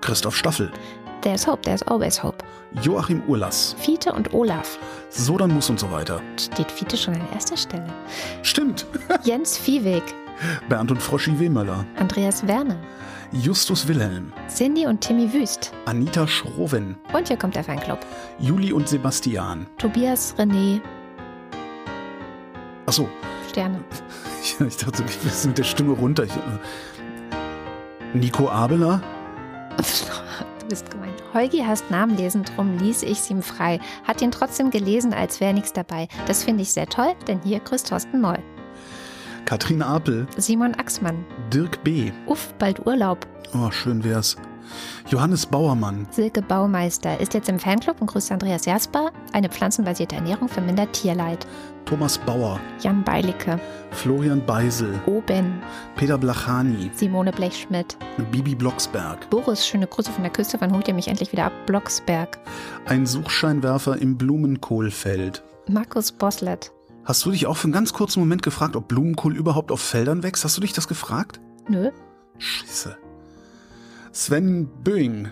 Christoph Staffel,
There's hope, there's always hope.
Joachim Urlass,
Fiete und Olaf.
Sodan Muss und so weiter.
Steht Fiete schon an erster Stelle.
Stimmt.
Jens Viehweg,
Bernd und Froschi Wehmöller,
Andreas Werner,
Justus Wilhelm,
Cindy und Timmy Wüst.
Anita Schroven,
Und hier kommt der Fanclub.
Juli und Sebastian.
Tobias, René,
Achso,
Sterne.
ich, ich dachte, ich bin mit der Stimme runter. Ich, äh, Nico Abeler,
Du bist gemein. Heugi hasst Namen lesen, drum ließ ich's ihm frei. Hat ihn trotzdem gelesen, als wäre nichts dabei. Das finde ich sehr toll, denn hier grüßt Thorsten Moll.
Katrin Apel,
Simon Axmann.
Dirk B.
Uff, bald Urlaub.
Oh, schön wär's. Johannes Bauermann,
Silke Baumeister ist jetzt im Fanclub und grüßt Andreas Jasper. Eine pflanzenbasierte Ernährung vermindert Tierleid.
Thomas Bauer,
Jan Beilicke.
Florian Beisel,
Oben.
Peter Blachani,
Simone Blechschmidt.
Bibi Blocksberg.
Boris, schöne Grüße von der Küste. Wann holt ihr mich endlich wieder ab? Blocksberg.
Ein Suchscheinwerfer im Blumenkohlfeld.
Markus Boslett.
Hast du dich auch für einen ganz kurzen Moment gefragt, ob Blumenkohl überhaupt auf Feldern wächst? Hast du dich das gefragt?
Nö.
Scheiße. Sven Böing,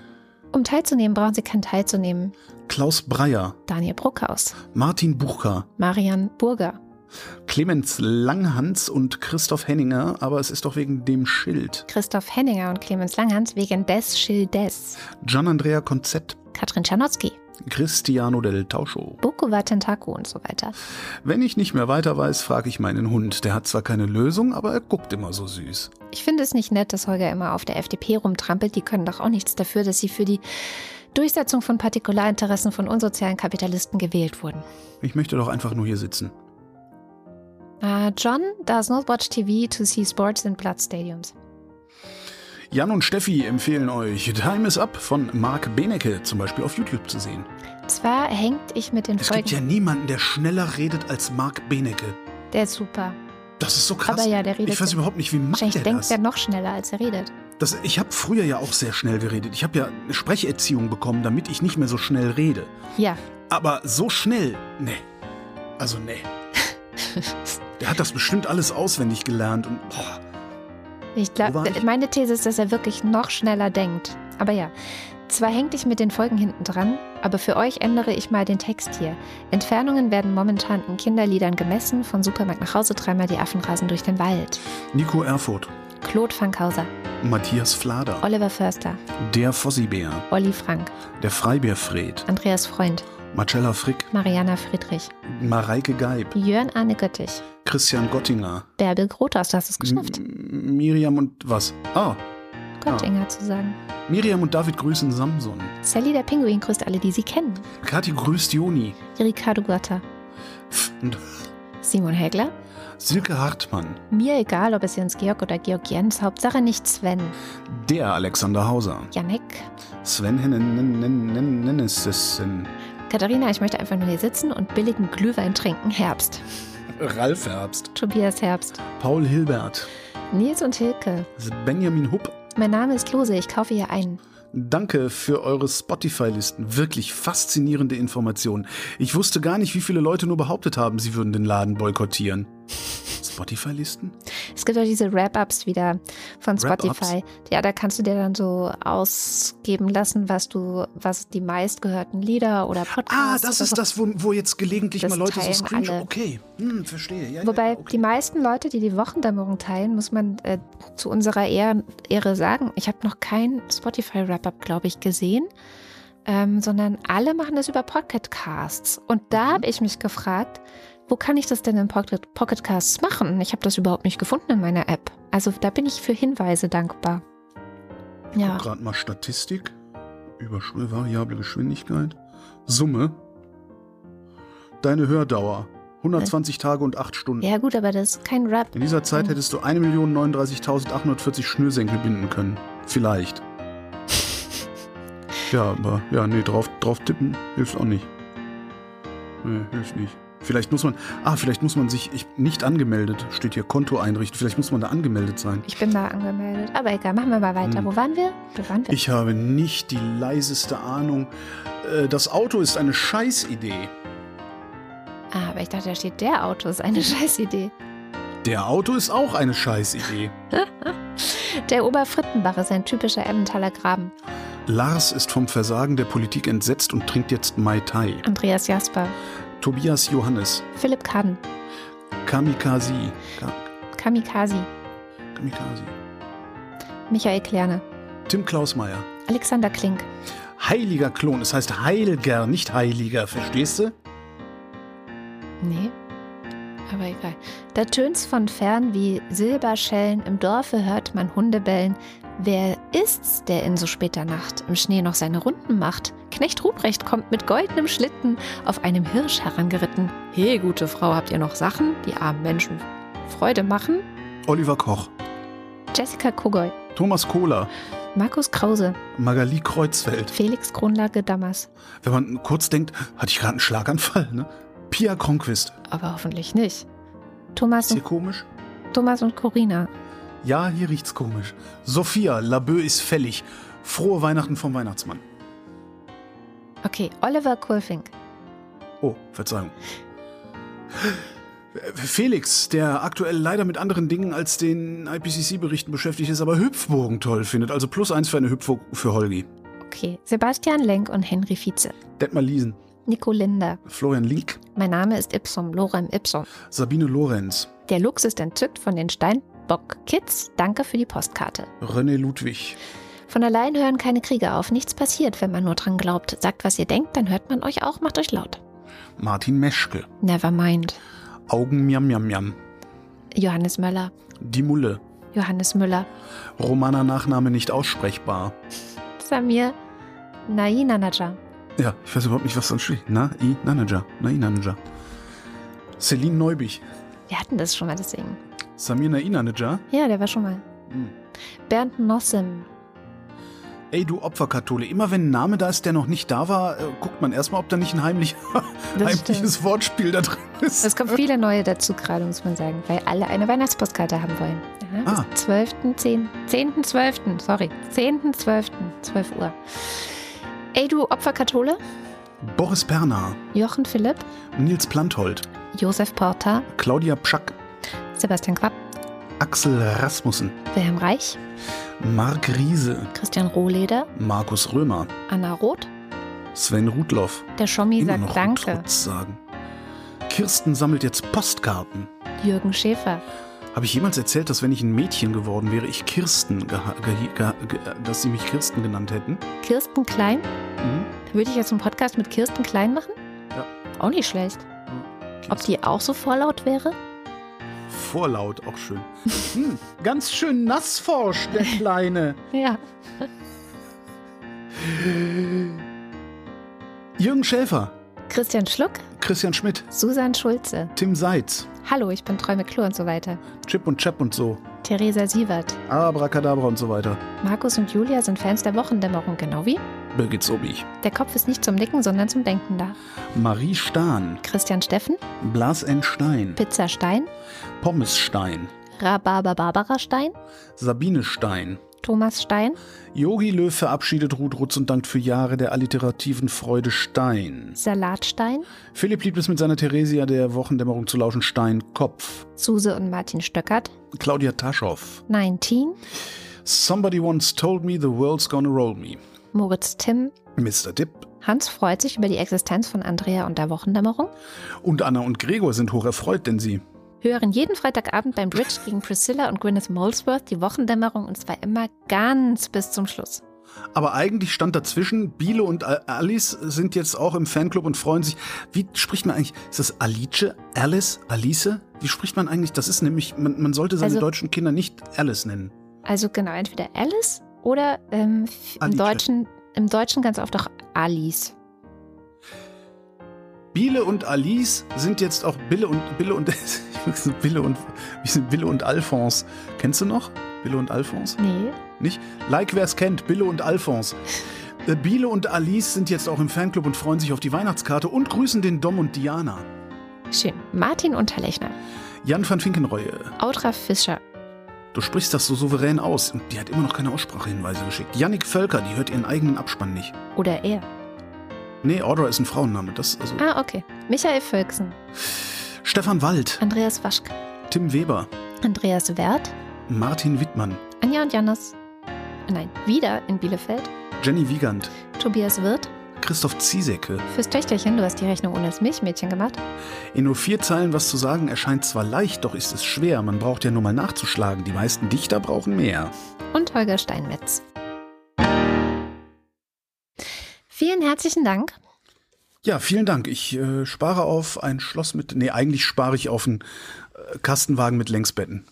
Um teilzunehmen, brauchen Sie keinen teilzunehmen.
Klaus Breyer,
Daniel Bruckhaus.
Martin Bucher,
Marian Burger.
Clemens Langhans und Christoph Henninger, aber es ist doch wegen dem Schild.
Christoph Henninger und Clemens Langhans wegen des Schildes.
Gian Andrea Konzett,
Katrin Czarnocki.
Cristiano del Tauscho.
Boko Watentaku und so weiter.
Wenn ich nicht mehr weiter weiß, frage ich meinen Hund. Der hat zwar keine Lösung, aber er guckt immer so süß.
Ich finde es nicht nett, dass Holger immer auf der FDP rumtrampelt. Die können doch auch nichts dafür, dass sie für die Durchsetzung von Partikularinteressen von unsozialen Kapitalisten gewählt wurden.
Ich möchte doch einfach nur hier sitzen.
Uh, John does not watch TV to see sports in blood stadiums.
Jan und Steffi empfehlen euch Time is Up von Marc Benecke zum Beispiel auf YouTube zu sehen.
Zwar hängt ich mit den
Es gibt ja
Folgen.
niemanden, der schneller redet als Marc Benecke.
Der ist super.
Das ist so krass.
Aber ja, der redet
ich weiß überhaupt nicht, wie macht
Wahrscheinlich
der
denkt
das?
er noch schneller, als er redet.
das ich habe früher ja auch sehr schnell geredet. Ich habe ja eine Sprecherziehung bekommen, damit ich nicht mehr so schnell rede.
Ja,
Aber so schnell, nee. Also nee. Der hat das bestimmt alles auswendig gelernt und boah,
ich glaube, meine These ist, dass er wirklich noch schneller denkt. Aber ja, zwar hängt ich mit den Folgen hinten dran, aber für euch ändere ich mal den Text hier. Entfernungen werden momentan in Kinderliedern gemessen, von Supermarkt nach Hause dreimal die Affen rasen durch den Wald.
Nico Erfurt,
Claude Fankhauser,
Matthias Flader,
Oliver Förster,
der Fossibär,
Olli Frank,
der Freibärfred,
Andreas Freund,
Marcella Frick,
Mariana Friedrich,
Mareike Geib,
Jörn Arne Göttich,
Christian Gottinger,
Bärbel Grothaus, du hast es geschafft.
M- Miriam und was? Ah,
Göttinger zu sagen.
Miriam und David grüßen Samson.
Sally der Pinguin grüßt alle, die sie kennen.
Kathi grüßt Joni.
Ricardo
Und
Simon Hägler.
Silke Hartmann.
Mir egal, ob es Jens Georg oder Georg Jens, Hauptsache nicht Sven.
Der Alexander Hauser.
Janik.
Sven Hennessen.
Katharina, ich möchte einfach nur hier sitzen und billigen Glühwein trinken. Herbst.
Ralf Herbst.
Tobias Herbst.
Paul Hilbert.
Nils und Hilke.
Benjamin Hupp.
Mein Name ist Lose, ich kaufe hier ein.
Danke für eure Spotify-Listen. Wirklich faszinierende Informationen. Ich wusste gar nicht, wie viele Leute nur behauptet haben, sie würden den Laden boykottieren. Spotify-Listen?
Es gibt auch diese Wrap-Ups wieder von Spotify. Ja, da kannst du dir dann so ausgeben lassen, was du, was die meistgehörten Lieder oder Podcasts.
Ah, das ist so. das, wo, wo jetzt gelegentlich
Das
mal Leute so Screenshot. Okay, hm, verstehe. Ja,
Wobei
ja, okay.
die meisten Leute, die die Wochendämmerung teilen, muss man äh, zu unserer Ehre, Ehre sagen, ich habe noch kein Spotify-Wrap-Up, glaube ich, gesehen, ähm, sondern alle machen das über Pocketcasts. Und da
Mhm.
habe ich mich gefragt, wo kann ich das denn in Pocket, Pocketcasts machen? Ich habe das überhaupt nicht gefunden in meiner App. Also da bin ich für Hinweise dankbar. Ja,
Gerade mal Statistik. Überschwung, variable Geschwindigkeit. Summe. Deine Hördauer. 120 Tage und 8 Stunden.
ja gut, aber das ist kein Rap.
In dieser Zeit hättest du 1.039.840 Schnürsenkel binden können. Vielleicht. Ja, aber ja, nee, drauf, drauf tippen hilft auch nicht. Nee, hilft nicht. Vielleicht muss man, ah, vielleicht muss man sich, ich, nicht angemeldet, steht hier Konto einrichten, vielleicht muss man da angemeldet sein.
Ich bin da angemeldet. Aber egal, machen wir mal weiter.
Hm.
Wo waren wir? Wo waren wir?
Ich habe nicht die leiseste Ahnung. Äh, Das Auto ist eine Scheißidee.
Ah, aber ich dachte, da steht der Auto. ist eine Scheißidee.
Der Auto ist auch eine Scheißidee.
Der Oberfrittenbach ist ein typischer Emmentaler Graben.
Lars ist vom Versagen der Politik entsetzt und trinkt jetzt Mai Tai.
Andreas Jasper.
Tobias Johannes.
Philipp Kahn.
Kamikaze. Ka
Kamikaze.
Kamikaze.
Michael Klerne.
Tim Klausmeier.
Alexander Klink.
Heiliger Klon. Es heißt Heilger, nicht Heiliger. Verstehst du?
Nee. Aber egal. Da tönt's von fern wie Silberschellen. Im Dorfe hört man Hunde bellen. Wer ist's, der in so später Nacht im Schnee noch seine Runden macht? Knecht Ruprecht kommt mit goldenem Schlitten auf einem Hirsch herangeritten. He, gute Frau, habt ihr noch Sachen, die armen Menschen Freude machen?
Oliver Koch.
Jessica Kogoy.
Thomas Kohler.
Markus Krause.
Magali Kreuzfeld.
Felix Kronlage Dammers.
Wenn man kurz denkt, hatte ich gerade einen Schlaganfall, ne? Pia Kronquist.
Aber hoffentlich nicht. Thomas
Ist hier komisch?
Thomas und Corina.
Ja, hier riecht's komisch. Sophia, Labö ist fällig. Frohe Weihnachten vom Weihnachtsmann.
Okay, Oliver Kulfink.
Oh, Verzeihung. Felix, der aktuell leider mit anderen Dingen als den IPCC-Berichten beschäftigt ist, aber Hüpfburgen toll findet. Also plus eins für eine Hüpfburg für Holgi.
Okay, Sebastian Lenk und Henry Vize.
Detmar Liesen,
Nico Linder.
Florian Link,
Mein Name ist Ipsum, Lorem Ipsum.
Sabine Lorenz,
Der Lux ist entzückt von den Steinbock Kids. Danke für die Postkarte.
René Ludwig,
Von allein hören keine Kriege auf. Nichts passiert, wenn man nur dran glaubt. Sagt, was ihr denkt, dann hört man euch auch. Macht euch laut.
Martin Meschke,
Never mind.
Augen Miam Miam Miam,
Johannes Möller.
Die Mulle,
Johannes Müller.
Romana Nachname nicht aussprechbar.
Samir Nainanaja.
Ja, ich weiß überhaupt nicht, was da steht. Na, i Nanaja, na i Nanaja. Celine Neubich,
Wir hatten das schon mal deswegen.
Samir na i Nanaja.
Ja, der war schon mal.
Hm.
Bernd Nossim.
Ey, du Opferkathole, immer wenn ein Name da ist, der noch nicht da war, äh, guckt man erstmal, ob da nicht ein heimlich, heimliches Wortspiel da drin ist.
Es kommen viele neue dazu gerade, muss man sagen, weil alle eine Weihnachtspostkarte haben wollen. Ja,
Ah.
bis 12., 10., 10., 12., sorry, 10., 12., 12 Uhr. Ey, du Opferkathole,
Boris Perner,
Jochen Philipp,
Nils Planthold,
Josef Porter,
Claudia Pschack,
Sebastian Quapp,
Axel Rasmussen,
Wilhelm Reich,
Marc Riese,
Christian Rohleder,
Markus Römer,
Anna Roth,
Sven Rudloff,
der Schommi sagt Danke,
sagen. Kirsten sammelt jetzt Postkarten.
Jürgen Schäfer,
Habe ich jemals erzählt, dass wenn ich ein Mädchen geworden wäre, ich Kirsten, dass sie mich Kirsten genannt hätten?
Kirsten Klein.
Mhm.
Würde ich jetzt einen Podcast mit Kirsten Klein machen?
Ja.
Auch nicht schlecht. Ob die auch so vorlaut wäre?
Vorlaut, auch schön. Hm, ganz schön nassforsch, der Kleine.
Ja.
Jürgen Schäfer,
Christian Schluck,
Christian Schmidt,
Susan Schulze.
Tim Seitz,
Hallo, ich bin Träume Klo und so weiter.
Chip und Chap und so,
Theresa Sievert.
Abracadabra und so weiter.
Markus und Julia sind Fans der Wochendämmerung, genau wie?
Birgit Sobich,
Der Kopf ist nicht zum Nicken, sondern zum Denken da.
Marie Stahn,
Christian Steffen,
Blas N. Stein,
Pizza Stein,
Pommes Stein,
Rhabarber Barbara Stein,
Sabine Stein,
Thomas Stein,
Yogi Löw verabschiedet Ruth Rutz und dankt für Jahre der alliterativen Freude Stein.
Salatstein,
Philipp liebt es mit seiner Theresia der Wochendämmerung zu lauschen. Stein Kopf.
Suse und Martin Stöckert,
Claudia Taschow.
19,
Somebody once told me the world's gonna roll me.
Moritz Timm,
Mr. Dipp
Hans freut sich über die Existenz von Andrea und der Wochendämmerung,
und Anna und Gregor sind hoch erfreut, denn sie
hören jeden Freitagabend beim Bridge gegen Priscilla und Gwyneth Molesworth die Wochendämmerung und zwar immer ganz bis zum Schluss.
Aber eigentlich stand dazwischen, Biele und Al- Alice sind jetzt auch im Fanclub und freuen sich. Wie spricht man eigentlich? Ist das Alice? Alice? Alice? Wie spricht man eigentlich? Das ist nämlich, man, man sollte seine
Also-
deutschen Kinder nicht Alice nennen.
Also genau, entweder Alice oder ähm, im. Deutschen, im Deutschen ganz oft auch Alice.
Biele und Alice sind jetzt auch Bille und Bille und Bille und wie sind Bille und Alphonse? Kennst du noch? Bille und Alphonse?
Nee.
Nicht? Like wer es kennt, Bille und Alphonse. Äh, Biele und Alice sind jetzt auch im Fanclub und freuen sich auf die Weihnachtskarte und grüßen den Dom und Diana.
Schön. Martin Unterlechner,
Jan van Finkenreue,
Audra Fischer,
du sprichst das so souverän aus und die hat immer noch keine Aussprachehinweise geschickt. Yannick Völker, die hört ihren eigenen Abspann nicht.
oder er.
Nee, Audra ist ein Frauenname. Das, also
Ah, okay. Michael Völksen,
Stefan Wald,
Andreas Waschk,
Tim Weber,
Andreas Wert,
Martin Wittmann,
Anja und Janis. Nein, wieder in Bielefeld.
Jenny Wiegand,
Tobias Wirth.
Christoph Ziesecke.
Fürs Töchterchen, du hast die Rechnung ohne das Milchmädchen gemacht.
In nur vier Zeilen was zu sagen erscheint zwar leicht, doch ist es schwer. Man braucht ja nur mal nachzuschlagen. Die meisten Dichter brauchen mehr.
Und Holger Steinmetz. Vielen herzlichen Dank.
Ja, vielen Dank. Ich äh, spare auf ein Schloss mit. Nee, eigentlich spare ich auf einen äh, Kastenwagen mit Längsbetten.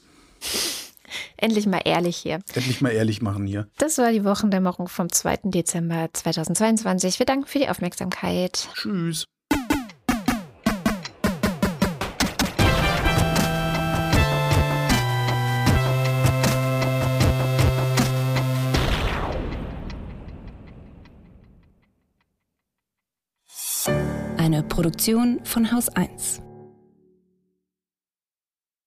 Endlich mal ehrlich hier.
Endlich mal ehrlich machen hier.
Das war die Wochendämmerung vom 2. Dezember 2022. Wir danken für die Aufmerksamkeit.
Tschüss.
Eine Produktion von Haus 1.